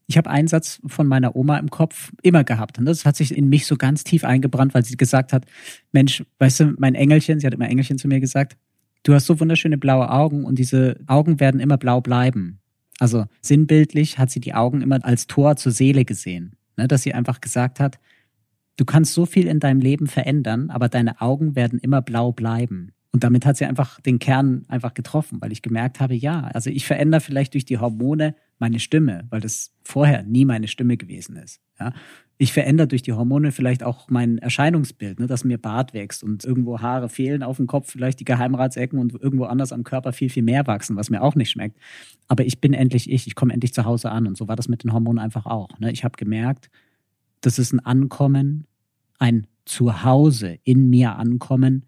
ich habe einen Satz von meiner Oma im Kopf immer gehabt. Und das hat sich in mich so ganz tief eingebrannt, weil sie gesagt hat, Mensch, weißt du, mein Engelchen, sie hat immer Engelchen zu mir gesagt, du hast so wunderschöne blaue Augen und diese Augen werden immer blau bleiben. Also sinnbildlich hat sie die Augen immer als Tor zur Seele gesehen. Ne, dass sie einfach gesagt hat, du kannst so viel in deinem Leben verändern, aber deine Augen werden immer blau bleiben. Und damit hat sie einfach den Kern einfach getroffen, weil ich gemerkt habe, ja, also ich verändere vielleicht durch die Hormone meine Stimme, weil das vorher nie meine Stimme gewesen ist. Ja. Ich verändere durch die Hormone vielleicht auch mein Erscheinungsbild, ne, dass mir Bart wächst und irgendwo Haare fehlen auf dem Kopf, vielleicht die Geheimratsecken und irgendwo anders am Körper viel, viel mehr wachsen, was mir auch nicht schmeckt. Aber ich bin endlich ich, ich komme endlich zu Hause an. Und so war das mit den Hormonen einfach auch. Ne. Ich habe gemerkt, das ist ein Ankommen, ein Zuhause in mir ankommen,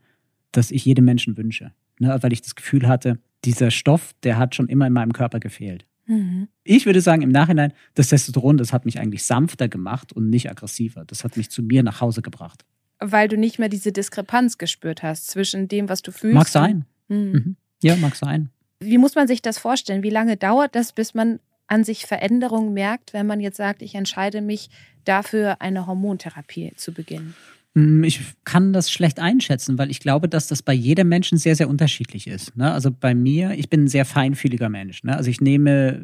das ich jedem Menschen wünsche. Ne, weil ich das Gefühl hatte, dieser Stoff, der hat schon immer in meinem Körper gefehlt. Mhm. Ich würde sagen, im Nachhinein, das Testosteron, das hat mich eigentlich sanfter gemacht und nicht aggressiver. Das hat mich zu mir nach Hause gebracht. Weil du nicht mehr diese Diskrepanz gespürt hast zwischen dem, was du fühlst. Mag sein. Mhm. Mhm. Ja, mag sein. Wie muss man sich das vorstellen? Wie lange dauert das, bis man an sich Veränderungen merkt, wenn man jetzt sagt, ich entscheide mich dafür, eine Hormontherapie zu beginnen? Hm, ich kann das schlecht einschätzen, weil ich glaube, dass das bei jedem Menschen sehr, sehr unterschiedlich ist. Ne? Also bei mir, ich bin ein sehr feinfühliger Mensch. Ne? Also ich nehme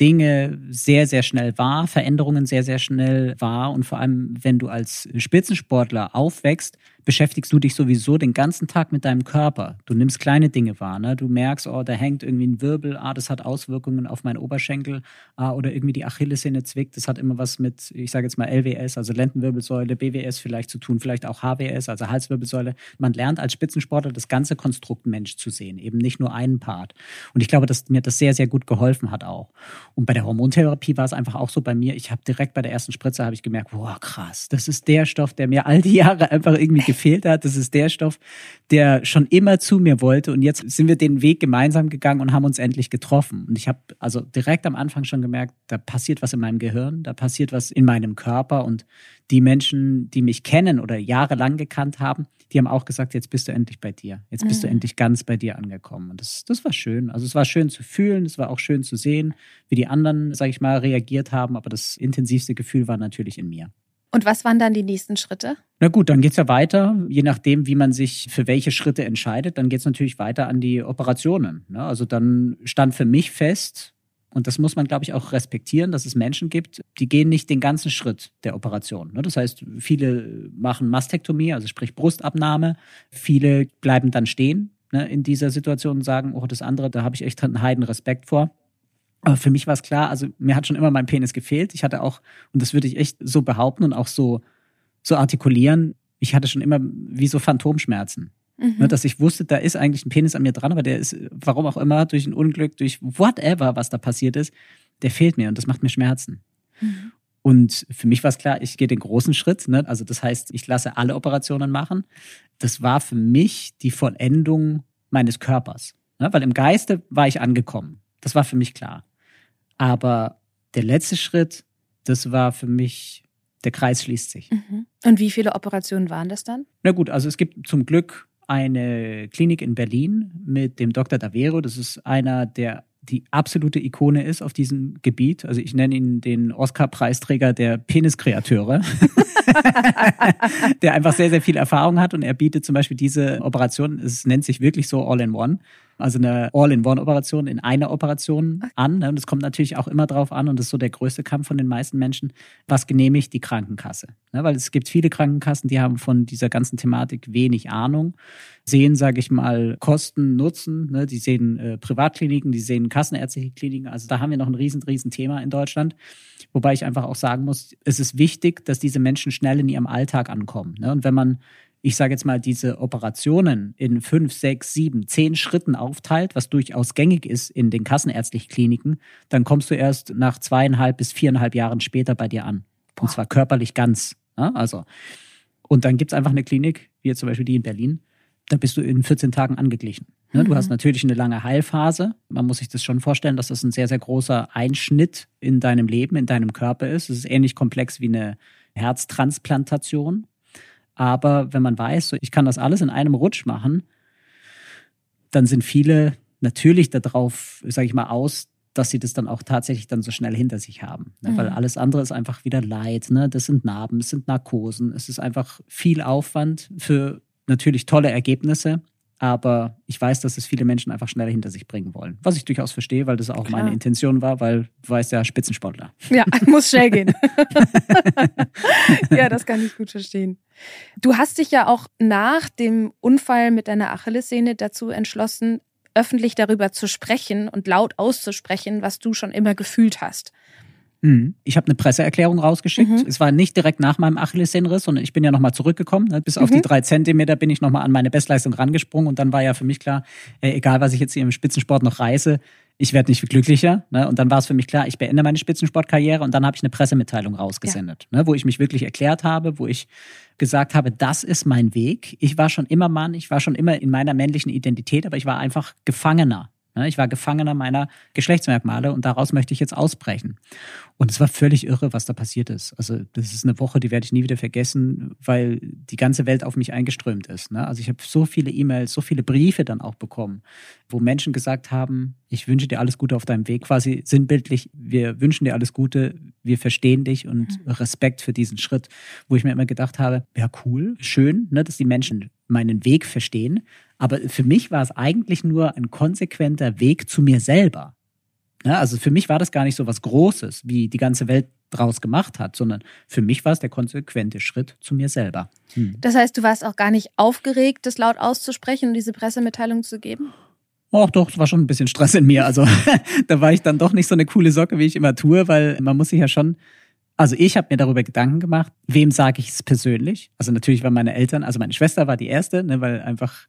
Dinge sehr, sehr schnell wahr, Veränderungen sehr, sehr schnell wahr. Und vor allem, wenn du als Spitzensportler aufwächst, beschäftigst du dich sowieso den ganzen Tag mit deinem Körper. Du nimmst kleine Dinge wahr. Ne? Du merkst, oh, da hängt irgendwie ein Wirbel, ah, das hat Auswirkungen auf meinen Oberschenkel, ah, oder irgendwie die Achillessehne zwickt. Das hat immer was mit, ich sage jetzt mal LWS, also Lendenwirbelsäule, BWS vielleicht zu tun, vielleicht auch HWS, also Halswirbelsäule. Man lernt als Spitzensportler das ganze Konstrukt Mensch zu sehen, eben nicht nur einen Part. Und ich glaube, dass mir das sehr, sehr gut geholfen hat auch. Und bei der Hormontherapie war es einfach auch so bei mir. Ich habe direkt bei der ersten Spritze habe ich gemerkt, wow, krass, das ist der Stoff, der mir all die Jahre einfach irgendwie gefehlt hat. Das ist der Stoff, der schon immer zu mir wollte. Und jetzt sind wir den Weg gemeinsam gegangen und haben uns endlich getroffen. Und ich habe also direkt am Anfang schon gemerkt, da passiert was in meinem Gehirn, da passiert was in meinem Körper. Und die Menschen, die mich kennen oder jahrelang gekannt haben, die haben auch gesagt, jetzt bist du endlich bei dir. Jetzt bist mhm. du endlich ganz bei dir angekommen. Und das, das war schön. Also es war schön zu fühlen, es war auch schön zu sehen, wie die anderen, sage ich mal, reagiert haben. Aber das intensivste Gefühl war natürlich in mir. Und was waren dann die nächsten Schritte? Na gut, dann geht es ja weiter, je nachdem, wie man sich für welche Schritte entscheidet, dann geht es natürlich weiter an die Operationen. Ne? Also dann stand für mich fest, Und das muss man, glaube ich, auch respektieren, dass es Menschen gibt, die gehen nicht den ganzen Schritt der Operation. Ne? Das heißt, viele machen Mastektomie, also sprich Brustabnahme. Viele bleiben dann stehen ne, in dieser Situation und sagen, oh, das andere, da habe ich echt einen heiden Respekt vor. Aber für mich war es klar, also mir hat schon immer mein Penis gefehlt. Ich hatte auch, und das würde ich echt so behaupten und auch so, so artikulieren, ich hatte schon immer wie so Phantomschmerzen. Mhm. Ne, dass ich wusste, da ist eigentlich ein Penis an mir dran, aber der ist, warum auch immer, durch ein Unglück, durch whatever, was da passiert ist, der fehlt mir und das macht mir Schmerzen. Mhm. Und für mich war es klar, ich gehe den großen Schritt. Ne? Also das heißt, ich lasse alle Operationen machen. Das war für mich die Vollendung meines Körpers. Ne? Weil im Geiste war ich angekommen. Das war für mich klar. Aber der letzte Schritt, das war für mich, der Kreis schließt sich. Mhm. Und wie viele Operationen waren das dann? Na gut, also es gibt zum Glück eine Klinik in Berlin mit dem Dr. Davero. Das ist einer, der die absolute Ikone ist auf diesem Gebiet. Also ich nenne ihn den Oscar-Preisträger der Peniskreateure, <laughs> <laughs> der einfach sehr, sehr viel Erfahrung hat und er bietet zum Beispiel diese Operation, es nennt sich wirklich so All-in-One, also eine All-in-One-Operation in einer Operation an. Ne? Und es kommt natürlich auch immer drauf an, und das ist so der größte Kampf von den meisten Menschen, was genehmigt die Krankenkasse. Ne? Weil es gibt viele Krankenkassen, die haben von dieser ganzen Thematik wenig Ahnung, sehen, sage ich mal, Kosten, Nutzen. Ne? Die sehen äh, Privatkliniken, die sehen kassenärztliche Kliniken. Also da haben wir noch ein riesen, riesen Thema in Deutschland. Wobei ich einfach auch sagen muss, es ist wichtig, dass diese Menschen schnell in ihrem Alltag ankommen. Und wenn man ich sage jetzt mal, diese Operationen in fünf, sechs, sieben, zehn Schritten aufteilt, was durchaus gängig ist in den kassenärztlichen Kliniken, dann kommst du erst nach zweieinhalb bis viereinhalb Jahren später bei dir an. Und zwar körperlich ganz. Ja, also. Und dann gibt es einfach eine Klinik, wie jetzt zum Beispiel die in Berlin, da bist du in 14 Tagen angeglichen. Ne, du hast mhm. natürlich eine lange Heilphase. Man muss sich das schon vorstellen, dass das ein sehr, sehr großer Einschnitt in deinem Leben, in deinem Körper ist. Es ist ähnlich komplex wie eine Herztransplantation. Aber wenn man weiß, so, ich kann das alles in einem Rutsch machen, dann sind viele natürlich darauf, sage ich mal, aus, dass sie das dann auch tatsächlich dann so schnell hinter sich haben. Ne? Mhm. Weil alles andere ist einfach wieder Leid. Ne? Das sind Narben, es sind Narkosen, es ist einfach viel Aufwand für natürlich tolle Ergebnisse. Aber ich weiß, dass es viele Menschen einfach schneller hinter sich bringen wollen. Was ich durchaus verstehe, weil das auch Klar. meine Intention war, weil du weißt ja, Spitzensportler. Ja, <laughs> muss schnell gehen. <laughs> ja, das kann ich gut verstehen. Du hast dich ja auch nach dem Unfall mit deiner Achillessehne dazu entschlossen, öffentlich darüber zu sprechen und laut auszusprechen, was du schon immer gefühlt hast. Mhm. Ich habe eine Presseerklärung rausgeschickt. Mhm. Es war nicht direkt nach meinem Achillessehnenriss, sondern ich bin ja nochmal zurückgekommen. Ne? Bis auf mhm. die drei Zentimeter bin ich nochmal an meine Bestleistung rangesprungen und dann war ja für mich klar, äh, egal was ich jetzt hier im Spitzensport noch reiße, ich werde nicht glücklicher. Ne? Und dann war es für mich klar, ich beende meine Spitzensportkarriere und dann habe ich eine Pressemitteilung rausgesendet, ja. ne? wo ich mich wirklich erklärt habe, wo ich gesagt habe, das ist mein Weg. Ich war schon immer Mann, ich war schon immer in meiner männlichen Identität, aber ich war einfach Gefangener ich war Gefangener meiner Geschlechtsmerkmale und daraus möchte ich jetzt ausbrechen. Und es war völlig irre, was da passiert ist. Also das ist eine Woche, die werde ich nie wieder vergessen, weil die ganze Welt auf mich eingeströmt ist. Ne? Also ich habe so viele E-Mails, so viele Briefe dann auch bekommen, wo Menschen gesagt haben, ich wünsche dir alles Gute auf deinem Weg, quasi sinnbildlich, wir wünschen dir alles Gute, wir verstehen dich und mhm. Respekt für diesen Schritt, wo ich mir immer gedacht habe, ja cool, schön, ne, dass die Menschen meinen Weg verstehen, aber für mich war es eigentlich nur ein konsequenter Weg zu mir selber. Ja, also für mich war das gar nicht so was Großes, wie die ganze Welt draus gemacht hat, sondern für mich war es der konsequente Schritt zu mir selber. Hm. Das heißt, du warst auch gar nicht aufgeregt, das laut auszusprechen und diese Pressemitteilung zu geben? Ach doch, es war schon ein bisschen Stress in mir. Also <laughs> da war ich dann doch nicht so eine coole Socke, wie ich immer tue, weil man muss sich ja schon also ich habe mir darüber Gedanken gemacht, wem sage ich es persönlich? Also natürlich waren meine Eltern, also meine Schwester war die erste, ne, weil einfach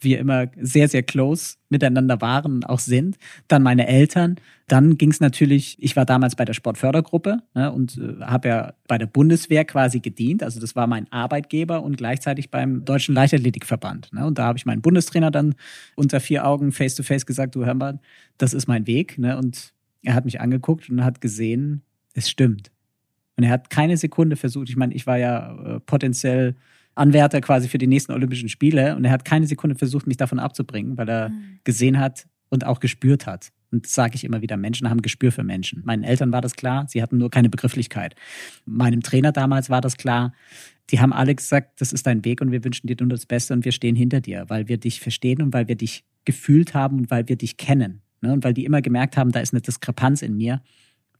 wir immer sehr, sehr close miteinander waren und auch sind. Dann meine Eltern. Dann ging es natürlich, ich war damals bei der Sportfördergruppe ne, und äh, habe ja bei der Bundeswehr quasi gedient. Also das war mein Arbeitgeber und gleichzeitig beim Deutschen Leichtathletikverband. Ne, und da habe ich meinen Bundestrainer dann unter vier Augen face-to-face -face gesagt, du hör mal, das ist mein Weg. Ne, und er hat mich angeguckt und hat gesehen, es stimmt. Und er hat keine Sekunde versucht, ich meine, ich war ja äh, potenziell Anwärter quasi für die nächsten Olympischen Spiele und er hat keine Sekunde versucht, mich davon abzubringen, weil er mhm. gesehen hat und auch gespürt hat. Und das sage ich immer wieder, Menschen haben Gespür für Menschen. Meinen Eltern war das klar, sie hatten nur keine Begrifflichkeit. Meinem Trainer damals war das klar. Die haben alle gesagt, das ist dein Weg und wir wünschen dir nur das Beste und wir stehen hinter dir, weil wir dich verstehen und weil wir dich gefühlt haben und weil wir dich kennen. Ne? Und weil die immer gemerkt haben, da ist eine Diskrepanz in mir,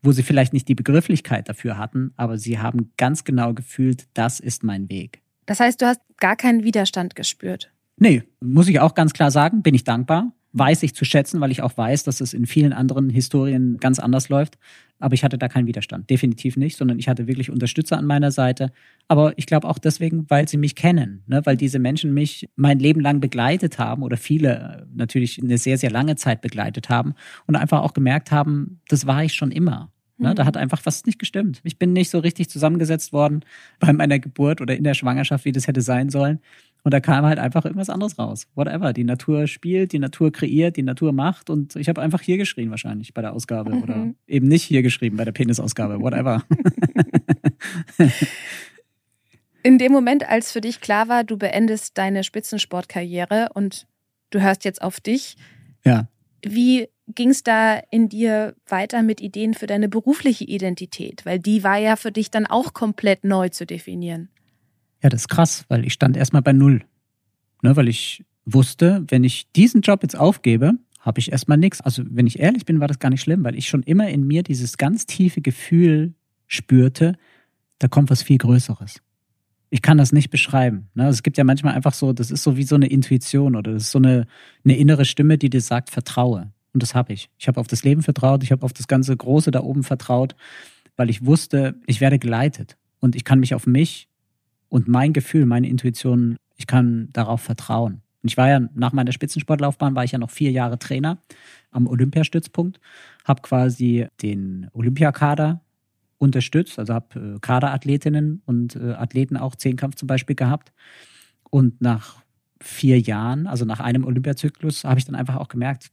wo sie vielleicht nicht die Begrifflichkeit dafür hatten, aber sie haben ganz genau gefühlt, das ist mein Weg. Das heißt, du hast gar keinen Widerstand gespürt. Nee, muss ich auch ganz klar sagen, bin ich dankbar weiß ich zu schätzen, weil ich auch weiß, dass es in vielen anderen Historien ganz anders läuft. Aber ich hatte da keinen Widerstand, definitiv nicht, sondern ich hatte wirklich Unterstützer an meiner Seite. Aber ich glaube auch deswegen, weil sie mich kennen, ne? weil diese Menschen mich mein Leben lang begleitet haben oder viele natürlich eine sehr, sehr lange Zeit begleitet haben und einfach auch gemerkt haben, das war ich schon immer. Ne, da mhm. hat einfach was nicht gestimmt. Ich bin nicht so richtig zusammengesetzt worden bei meiner Geburt oder in der Schwangerschaft, wie das hätte sein sollen. Und da kam halt einfach irgendwas anderes raus. Whatever. Die Natur spielt, die Natur kreiert, die Natur macht. Und ich habe einfach hier geschrien wahrscheinlich bei der Ausgabe. Mhm. Oder eben nicht hier geschrieben bei der Penisausgabe. Whatever. <laughs> In dem Moment, als für dich klar war, du beendest deine Spitzensportkarriere und du hörst jetzt auf dich. Ja. Wie ging es da in dir weiter mit Ideen für deine berufliche Identität? Weil die war ja für dich dann auch komplett neu zu definieren. Ja, das ist krass, weil ich stand erstmal bei Null. Ne, weil ich wusste, wenn ich diesen Job jetzt aufgebe, habe ich erstmal nichts. Also, wenn ich ehrlich bin, war das gar nicht schlimm, weil ich schon immer in mir dieses ganz tiefe Gefühl spürte, da kommt was viel Größeres. Ich kann das nicht beschreiben. Ne? Also es gibt ja manchmal einfach so, das ist so wie so eine Intuition oder das ist so eine, eine innere Stimme, die dir sagt, vertraue. Und das habe ich. Ich habe auf das Leben vertraut, ich habe auf das ganze Große da oben vertraut, weil ich wusste, ich werde geleitet und ich kann mich auf mich und mein Gefühl, meine Intuition, ich kann darauf vertrauen. Und ich war ja nach meiner Spitzensportlaufbahn, war ich ja noch vier Jahre Trainer am Olympiastützpunkt, habe quasi den Olympiakader unterstützt, also habe äh, Kaderathletinnen und äh, Athleten auch Zehnkampf zum Beispiel gehabt. Und nach vier Jahren, also nach einem Olympiazyklus, habe ich dann einfach auch gemerkt,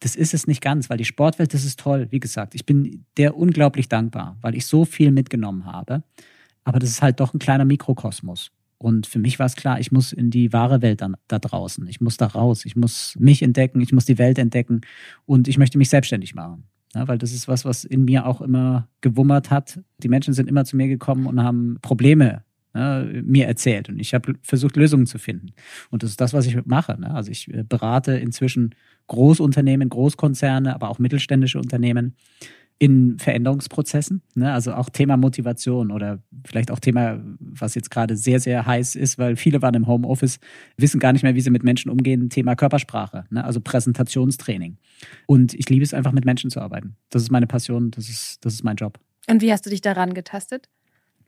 das ist es nicht ganz, weil die Sportwelt, das ist toll. Wie gesagt, ich bin der unglaublich dankbar, weil ich so viel mitgenommen habe. Aber das ist halt doch ein kleiner Mikrokosmos. Und für mich war es klar, ich muss in die wahre Welt dann, da draußen. Ich muss da raus. Ich muss mich entdecken. Ich muss die Welt entdecken. Und ich möchte mich selbstständig machen. Ja, weil das ist was, was in mir auch immer gewummert hat. Die Menschen sind immer zu mir gekommen und haben Probleme ne, mir erzählt. Und ich habe versucht, Lösungen zu finden. Und das ist das, was ich mache. Ne? Also ich äh, berate inzwischen Großunternehmen, Großkonzerne, aber auch mittelständische Unternehmen in Veränderungsprozessen. Ne? Also auch Thema Motivation oder vielleicht auch Thema, was jetzt gerade sehr, sehr heiß ist, weil viele waren im Homeoffice, wissen gar nicht mehr, wie sie mit Menschen umgehen, Thema Körpersprache, ne? also Präsentationstraining. Und ich liebe es einfach, mit Menschen zu arbeiten. Das ist meine Passion, das ist, das ist mein Job. Und wie hast du dich daran getastet?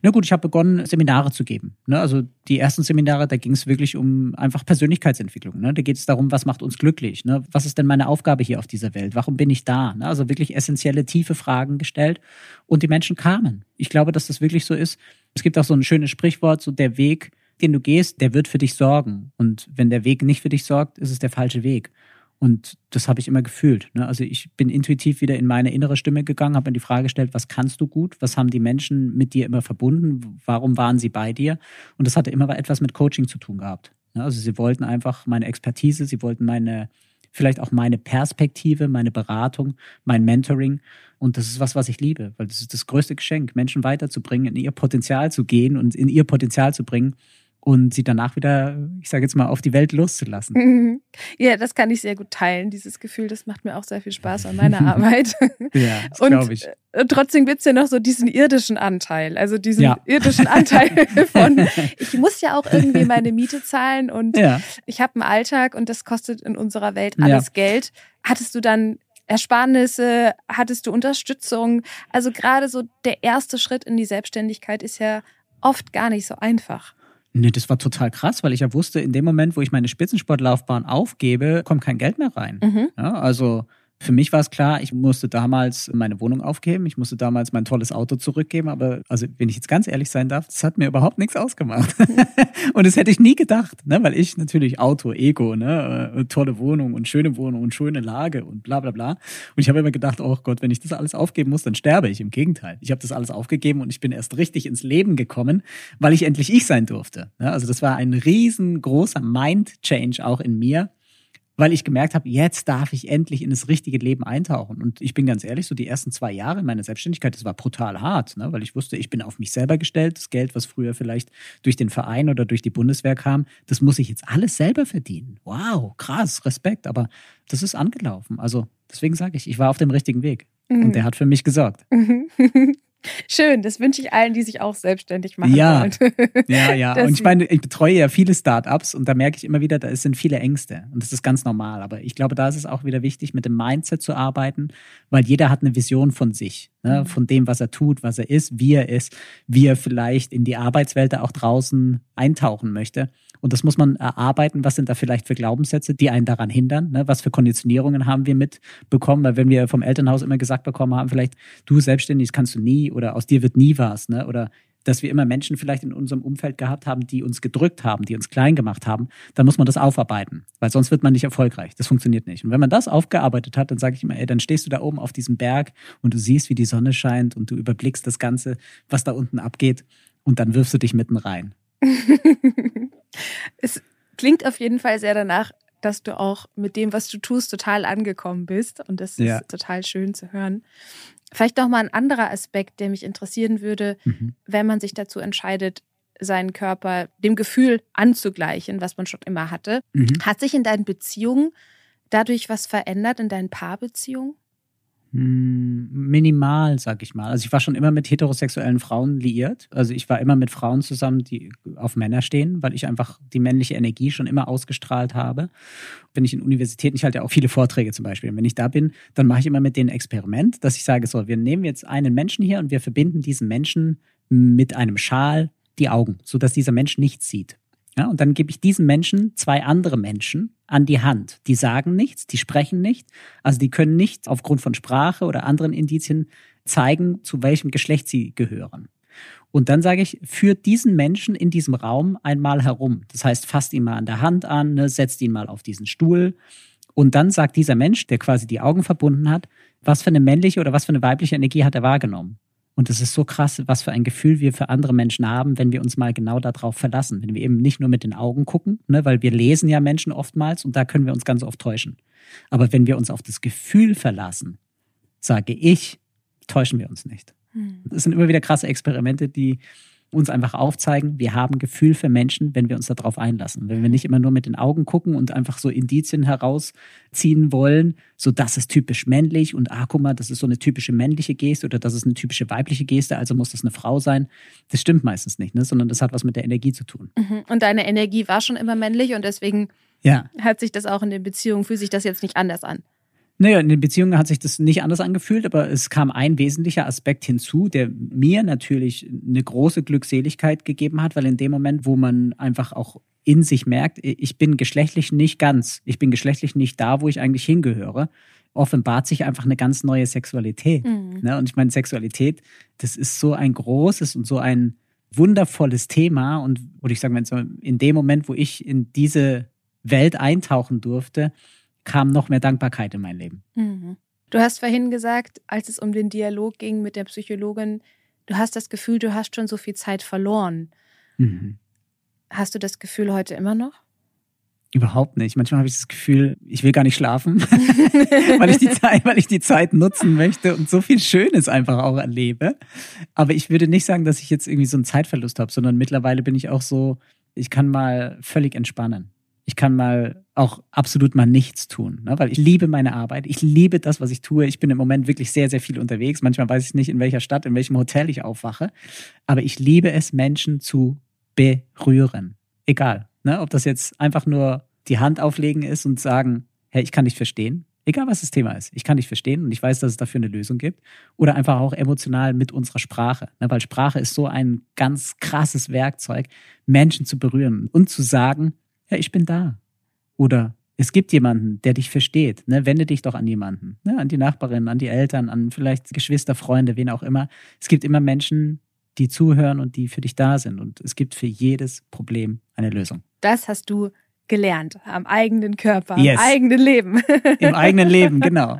Na gut, ich habe begonnen, Seminare zu geben. Ne? Also die ersten Seminare, da ging es wirklich um einfach Persönlichkeitsentwicklung. Ne? Da geht es darum, was macht uns glücklich? Ne? Was ist denn meine Aufgabe hier auf dieser Welt? Warum bin ich da? Ne? Also wirklich essentielle, tiefe Fragen gestellt. Und die Menschen kamen. Ich glaube, dass das wirklich so ist. Es gibt auch so ein schönes Sprichwort, so der Weg, den du gehst, der wird für dich sorgen. Und wenn der Weg nicht für dich sorgt, ist es der falsche Weg. Und das habe ich immer gefühlt. Ne? Also ich bin intuitiv wieder in meine innere Stimme gegangen, habe mir die Frage gestellt, was kannst du gut? Was haben die Menschen mit dir immer verbunden? Warum waren sie bei dir? Und das hatte immer etwas mit Coaching zu tun gehabt. Ne? Also sie wollten einfach meine Expertise, sie wollten meine, vielleicht auch meine Perspektive, meine Beratung, mein Mentoring. Und das ist was, was ich liebe, weil das ist das größte Geschenk, Menschen weiterzubringen, in ihr Potenzial zu gehen und in ihr Potenzial zu bringen und sie danach wieder, ich sage jetzt mal, auf die Welt loszulassen. Mhm. <laughs> Ja, das kann ich sehr gut teilen, dieses Gefühl. Das macht mir auch sehr viel Spaß an meiner <laughs> Arbeit. ja, glaube ich. Und trotzdem gibt's ja noch so diesen irdischen Anteil, also diesen ja. irdischen Anteil <laughs> von, ich muss ja auch irgendwie meine Miete zahlen und ja. ich habe einen Alltag und das kostet in unserer Welt alles ja. Geld. Hattest du dann Ersparnisse, hattest du Unterstützung? Also gerade so der erste Schritt in die Selbstständigkeit ist ja oft gar nicht so einfach. Nee, das war total krass, weil ich ja wusste, in dem Moment, wo ich meine Spitzensportlaufbahn aufgebe, kommt kein Geld mehr rein. Mhm. Ja, also für mich war es klar, ich musste damals meine Wohnung aufgeben, ich musste damals mein tolles Auto zurückgeben, aber also wenn ich jetzt ganz ehrlich sein darf, das hat mir überhaupt nichts ausgemacht. <laughs> und das hätte ich nie gedacht, ne? weil ich natürlich Auto, Ego, ne? Äh, tolle Wohnung und schöne Wohnung und schöne Lage und bla bla bla. Und ich habe immer gedacht, oh Gott, wenn ich das alles aufgeben muss, dann sterbe ich. Im Gegenteil, ich habe das alles aufgegeben und ich bin erst richtig ins Leben gekommen, weil ich endlich ich sein durfte. Ne? Also das war ein riesengroßer Mind-Change auch in mir weil ich gemerkt habe, jetzt darf ich endlich in das richtige Leben eintauchen. Und ich bin ganz ehrlich, so die ersten zwei Jahre meiner Selbstständigkeit, das war brutal hart, ne? weil ich wusste, ich bin auf mich selber gestellt. Das Geld, was früher vielleicht durch den Verein oder durch die Bundeswehr kam, das muss ich jetzt alles selber verdienen. Wow, krass, Respekt. Aber das ist angelaufen. Also Deswegen sage ich, ich war auf dem richtigen Weg. Mhm. Und der hat für mich gesorgt. <laughs> Schön, das wünsche ich allen, die sich auch selbstständig machen ja. wollen. <laughs> Ja, ja. <laughs> und ich meine, ich betreue ja viele Startups und da merke ich immer wieder, da sind viele Ängste und das ist ganz normal. Aber ich glaube, da ist es auch wieder wichtig, mit dem Mindset zu arbeiten, weil jeder hat eine Vision von sich, ne? Mhm. von dem, was er tut, was er ist, wie er ist, wie er vielleicht in die Arbeitswelt auch draußen eintauchen möchte. Und das muss man erarbeiten. Was sind da vielleicht für Glaubenssätze, die einen daran hindern? Ne? Was für Konditionierungen haben wir mitbekommen? Weil wenn wir vom Elternhaus immer gesagt bekommen haben, vielleicht du selbstständig kannst du nie oder aus dir wird nie was, ne? Oder dass wir immer Menschen vielleicht in unserem Umfeld gehabt haben, die uns gedrückt haben, die uns klein gemacht haben, dann muss man das aufarbeiten, weil sonst wird man nicht erfolgreich. Das funktioniert nicht. Und wenn man das aufgearbeitet hat, dann sage ich immer, ey, dann stehst du da oben auf diesem Berg und du siehst, wie die Sonne scheint und du überblickst das Ganze, was da unten abgeht und dann wirfst du dich mitten rein. <laughs> es klingt auf jeden Fall sehr danach, dass du auch mit dem, was du tust, total angekommen bist. Und das ja. ist total schön zu hören. Vielleicht noch mal ein anderer Aspekt, der mich interessieren würde, mhm. wenn man sich dazu entscheidet, seinen Körper dem Gefühl anzugleichen, was man schon immer hatte. Mhm. Hat sich in deinen Beziehungen dadurch was verändert, in deinen Paarbeziehungen? Hm, minimal, sag ich mal. Also ich war schon immer mit heterosexuellen Frauen liiert. Also ich war immer mit Frauen zusammen, die auf Männer stehen, weil ich einfach die männliche Energie schon immer ausgestrahlt habe. Wenn ich in Universitäten, ich halte ja auch viele Vorträge zum Beispiel, wenn ich da bin, dann mache ich immer mit denen Experiment, dass ich sage, so, wir nehmen jetzt einen Menschen hier und wir verbinden diesen Menschen mit einem Schal die Augen, sodass dieser Mensch nichts sieht. Ja, und dann gebe ich diesen Menschen zwei andere Menschen an die Hand. Die sagen nichts, die sprechen nicht. Also die können nicht aufgrund von Sprache oder anderen Indizien zeigen, zu welchem Geschlecht sie gehören. Und dann sage ich, führt diesen Menschen in diesem Raum einmal herum. Das heißt, fasst ihn mal an der Hand an, ne, setzt ihn mal auf diesen Stuhl. Und dann sagt dieser Mensch, der quasi die Augen verbunden hat, was für eine männliche oder was für eine weibliche Energie hat er wahrgenommen. Und es ist so krass, was für ein Gefühl wir für andere Menschen haben, wenn wir uns mal genau darauf verlassen. Wenn wir eben nicht nur mit den Augen gucken, ne, weil wir lesen ja Menschen oftmals und da können wir uns ganz oft täuschen. Aber wenn wir uns auf das Gefühl verlassen, sage ich, täuschen wir uns nicht. Hm. Das sind immer wieder krasse Experimente, die uns einfach aufzeigen, wir haben Gefühl für Menschen, wenn wir uns darauf einlassen. Wenn wir nicht immer nur mit den Augen gucken und einfach so Indizien herausziehen wollen, so das ist typisch männlich und ah, guck mal, das ist so eine typische männliche Geste oder das ist eine typische weibliche Geste, also muss das eine Frau sein. Das stimmt meistens nicht, ne? sondern das hat was mit der Energie zu tun. Mhm. Und deine Energie war schon immer männlich und deswegen ja. hat sich das auch in den Beziehungen, fühlt sich das jetzt nicht anders an. Naja, in den Beziehungen hat sich das nicht anders angefühlt, aber es kam ein wesentlicher Aspekt hinzu, der mir natürlich eine große Glückseligkeit gegeben hat, weil in dem Moment, wo man einfach auch in sich merkt, ich bin geschlechtlich nicht ganz, ich bin geschlechtlich nicht da, wo ich eigentlich hingehöre, offenbart sich einfach eine ganz neue Sexualität. Mhm. Ne? Und ich meine, Sexualität, das ist so ein großes und so ein wundervolles Thema. Und, oder ich sage mal, in dem Moment, wo ich in diese Welt eintauchen durfte, kam noch mehr Dankbarkeit in mein Leben. Mhm. Du hast vorhin gesagt, als es um den Dialog ging mit der Psychologin, du hast das Gefühl, du hast schon so viel Zeit verloren. Mhm. Hast du das Gefühl heute immer noch? Überhaupt nicht. Manchmal habe ich das Gefühl, ich will gar nicht schlafen, <laughs> weil ich die Zeit, weil ich die Zeit nutzen möchte und so viel Schönes einfach auch erlebe. Aber ich würde nicht sagen, dass ich jetzt irgendwie so einen Zeitverlust habe, sondern mittlerweile bin ich auch so, ich kann mal völlig entspannen ich kann mal auch absolut mal nichts tun, ne? weil ich liebe meine Arbeit, ich liebe das, was ich tue. Ich bin im Moment wirklich sehr, sehr viel unterwegs. Manchmal weiß ich nicht, in welcher Stadt, in welchem Hotel ich aufwache, aber ich liebe es, Menschen zu berühren. Egal, ne? ob das jetzt einfach nur die Hand auflegen ist und sagen, hey, ich kann dich verstehen. Egal, was das Thema ist. Ich kann dich verstehen und ich weiß, dass es dafür eine Lösung gibt. Oder einfach auch emotional mit unserer Sprache. Ne? Weil Sprache ist so ein ganz krasses Werkzeug, Menschen zu berühren und zu sagen, ja, ich bin da. Oder es gibt jemanden, der dich versteht. Ne? Wende dich doch an jemanden, ne? an die Nachbarin, an die Eltern, an vielleicht Geschwister, Freunde, wen auch immer. Es gibt immer Menschen, die zuhören und die für dich da sind. Und es gibt für jedes Problem eine Lösung. Das hast du gelernt am eigenen Körper, yes. am eigenen Leben. <laughs> Im eigenen Leben, genau.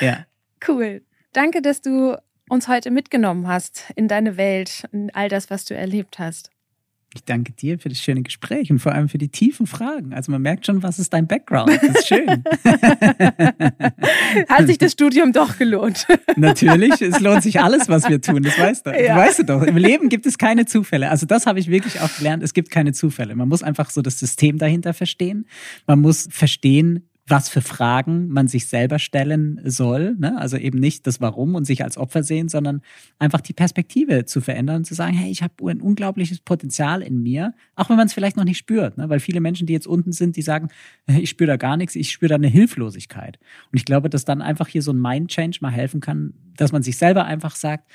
Ja. Cool. Danke, dass du uns heute mitgenommen hast in deine Welt, in all das, was du erlebt hast. Ich danke dir für das schöne Gespräch und vor allem für die tiefen Fragen. Also man merkt schon, was ist dein Background. Das ist schön. <laughs> Hat sich das Studium doch gelohnt. <laughs> Natürlich, es lohnt sich alles, was wir tun. Das weißt du. Ja. Weißt du doch. Im Leben gibt es keine Zufälle. Also das habe ich wirklich auch gelernt. Es gibt keine Zufälle. Man muss einfach so das System dahinter verstehen. Man muss verstehen, was für Fragen man sich selber stellen soll. Ne? Also eben nicht das Warum und sich als Opfer sehen, sondern einfach die Perspektive zu verändern und zu sagen, hey, ich habe ein unglaubliches Potenzial in mir, auch wenn man es vielleicht noch nicht spürt. Ne? Weil viele Menschen, die jetzt unten sind, die sagen, <laughs> ich spüre da gar nichts, ich spüre da eine Hilflosigkeit. Und ich glaube, dass dann einfach hier so ein Mind-Change mal helfen kann, dass man sich selber einfach sagt,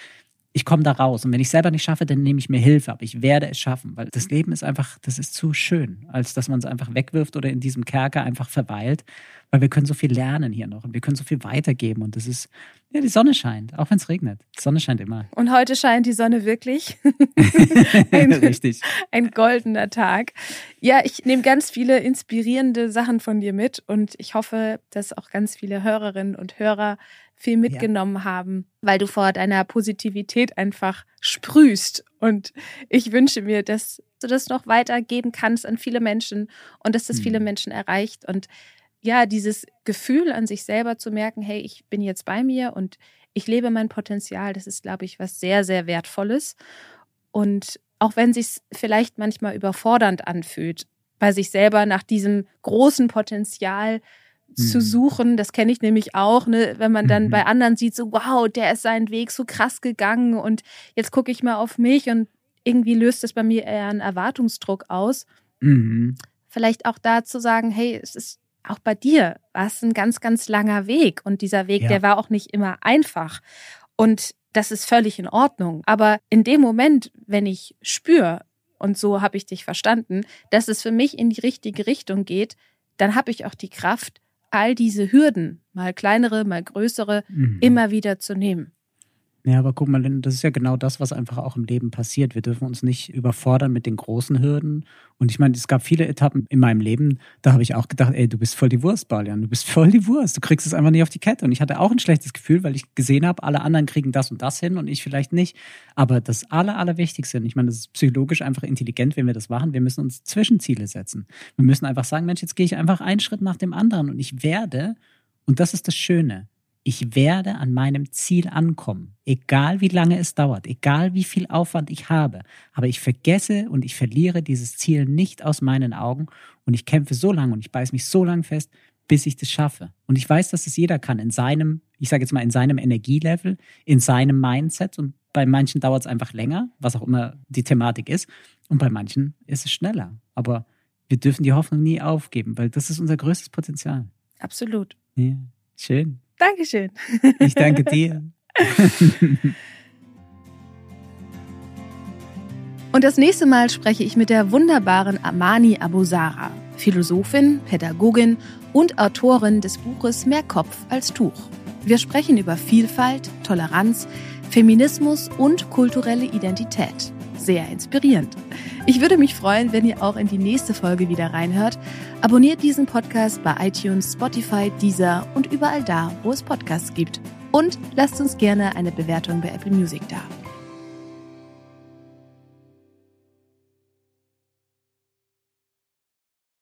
ich komme da raus. Und wenn ich selber nicht schaffe, dann nehme ich mir Hilfe. Aber ich werde es schaffen, weil das Leben ist einfach, das ist zu schön, als dass man es einfach wegwirft oder in diesem Kerker einfach verweilt. Weil wir können so viel lernen hier noch und wir können so viel weitergeben. Und das ist, ja, die Sonne scheint, auch wenn es regnet. Die Sonne scheint immer. Und heute scheint die Sonne wirklich. <laughs> ein, Richtig. Ein goldener Tag. Ja, ich nehme ganz viele inspirierende Sachen von dir mit und ich hoffe, dass auch ganz viele Hörerinnen und Hörer viel mitgenommen ja. haben, weil du vor deiner Positivität einfach sprühst. Und ich wünsche mir, dass du das noch weitergeben kannst an viele Menschen und dass das mhm. viele Menschen erreicht. Und ja, dieses Gefühl an sich selber zu merken, hey, ich bin jetzt bei mir und ich lebe mein Potenzial, das ist, glaube ich, was sehr, sehr Wertvolles. Und auch wenn sich vielleicht manchmal überfordernd anfühlt, bei sich selber nach diesem großen Potenzial zu mhm. suchen. Das kenne ich nämlich auch, ne? wenn man dann mhm. bei anderen sieht, so wow, der ist seinen Weg so krass gegangen und jetzt gucke ich mal auf mich und irgendwie löst das bei mir eher einen Erwartungsdruck aus. Mhm. Vielleicht auch da zu sagen, hey, es ist auch bei dir war es ein ganz, ganz langer Weg und dieser Weg, ja. der war auch nicht immer einfach. Und das ist völlig in Ordnung. Aber in dem Moment, wenn ich spüre, und so habe ich dich verstanden, dass es für mich in die richtige Richtung geht, dann habe ich auch die Kraft, all diese Hürden, mal kleinere, mal größere, mhm. immer wieder zu nehmen. Ja, aber guck mal, das ist ja genau das, was einfach auch im Leben passiert. Wir dürfen uns nicht überfordern mit den großen Hürden. Und ich meine, es gab viele Etappen in meinem Leben, da habe ich auch gedacht, ey, du bist voll die Wurst, Balian. Du bist <laughs> voll die Wurst. Du kriegst es einfach nicht auf die Kette. Und ich hatte auch ein schlechtes Gefühl, weil ich gesehen habe, alle anderen kriegen das und das hin und ich vielleicht nicht. Aber das Aller, Allerwichtigste, ich meine, das ist psychologisch einfach intelligent, wenn wir das machen. Wir müssen uns Zwischenziele setzen. Wir müssen einfach sagen, Mensch, jetzt gehe ich einfach einen Schritt nach dem anderen und ich werde, und das ist das Schöne, ich werde an meinem Ziel ankommen, egal wie lange es dauert, egal wie viel Aufwand ich habe. Aber ich vergesse und ich verliere dieses Ziel nicht aus meinen Augen und ich kämpfe so lange und ich beiß mich so lange fest, bis ich das schaffe. Und ich weiß, dass es jeder kann in seinem, ich sage jetzt mal, in seinem Energielevel, in seinem Mindset und bei manchen dauert es einfach länger, was auch immer die Thematik ist, und bei manchen ist es schneller. Aber wir dürfen die Hoffnung nie aufgeben, weil das ist unser größtes Potenzial. Absolut. Ja, schön. Dankeschön. Ich danke dir. <laughs> Und das nächste Mal spreche ich mit der wunderbaren Amani Abusara, Philosophin, Pädagogin und Autorin des Buches Mehr Kopf als Tuch. Wir sprechen über Vielfalt, Toleranz, Feminismus und kulturelle Identität. Sehr inspirierend. Ich würde mich freuen, wenn ihr auch in die nächste Folge wieder reinhört. Abonniert diesen Podcast bei iTunes, Spotify, Deezer und überall da, wo es Podcasts gibt. Und lasst uns gerne eine Bewertung bei Apple Music da.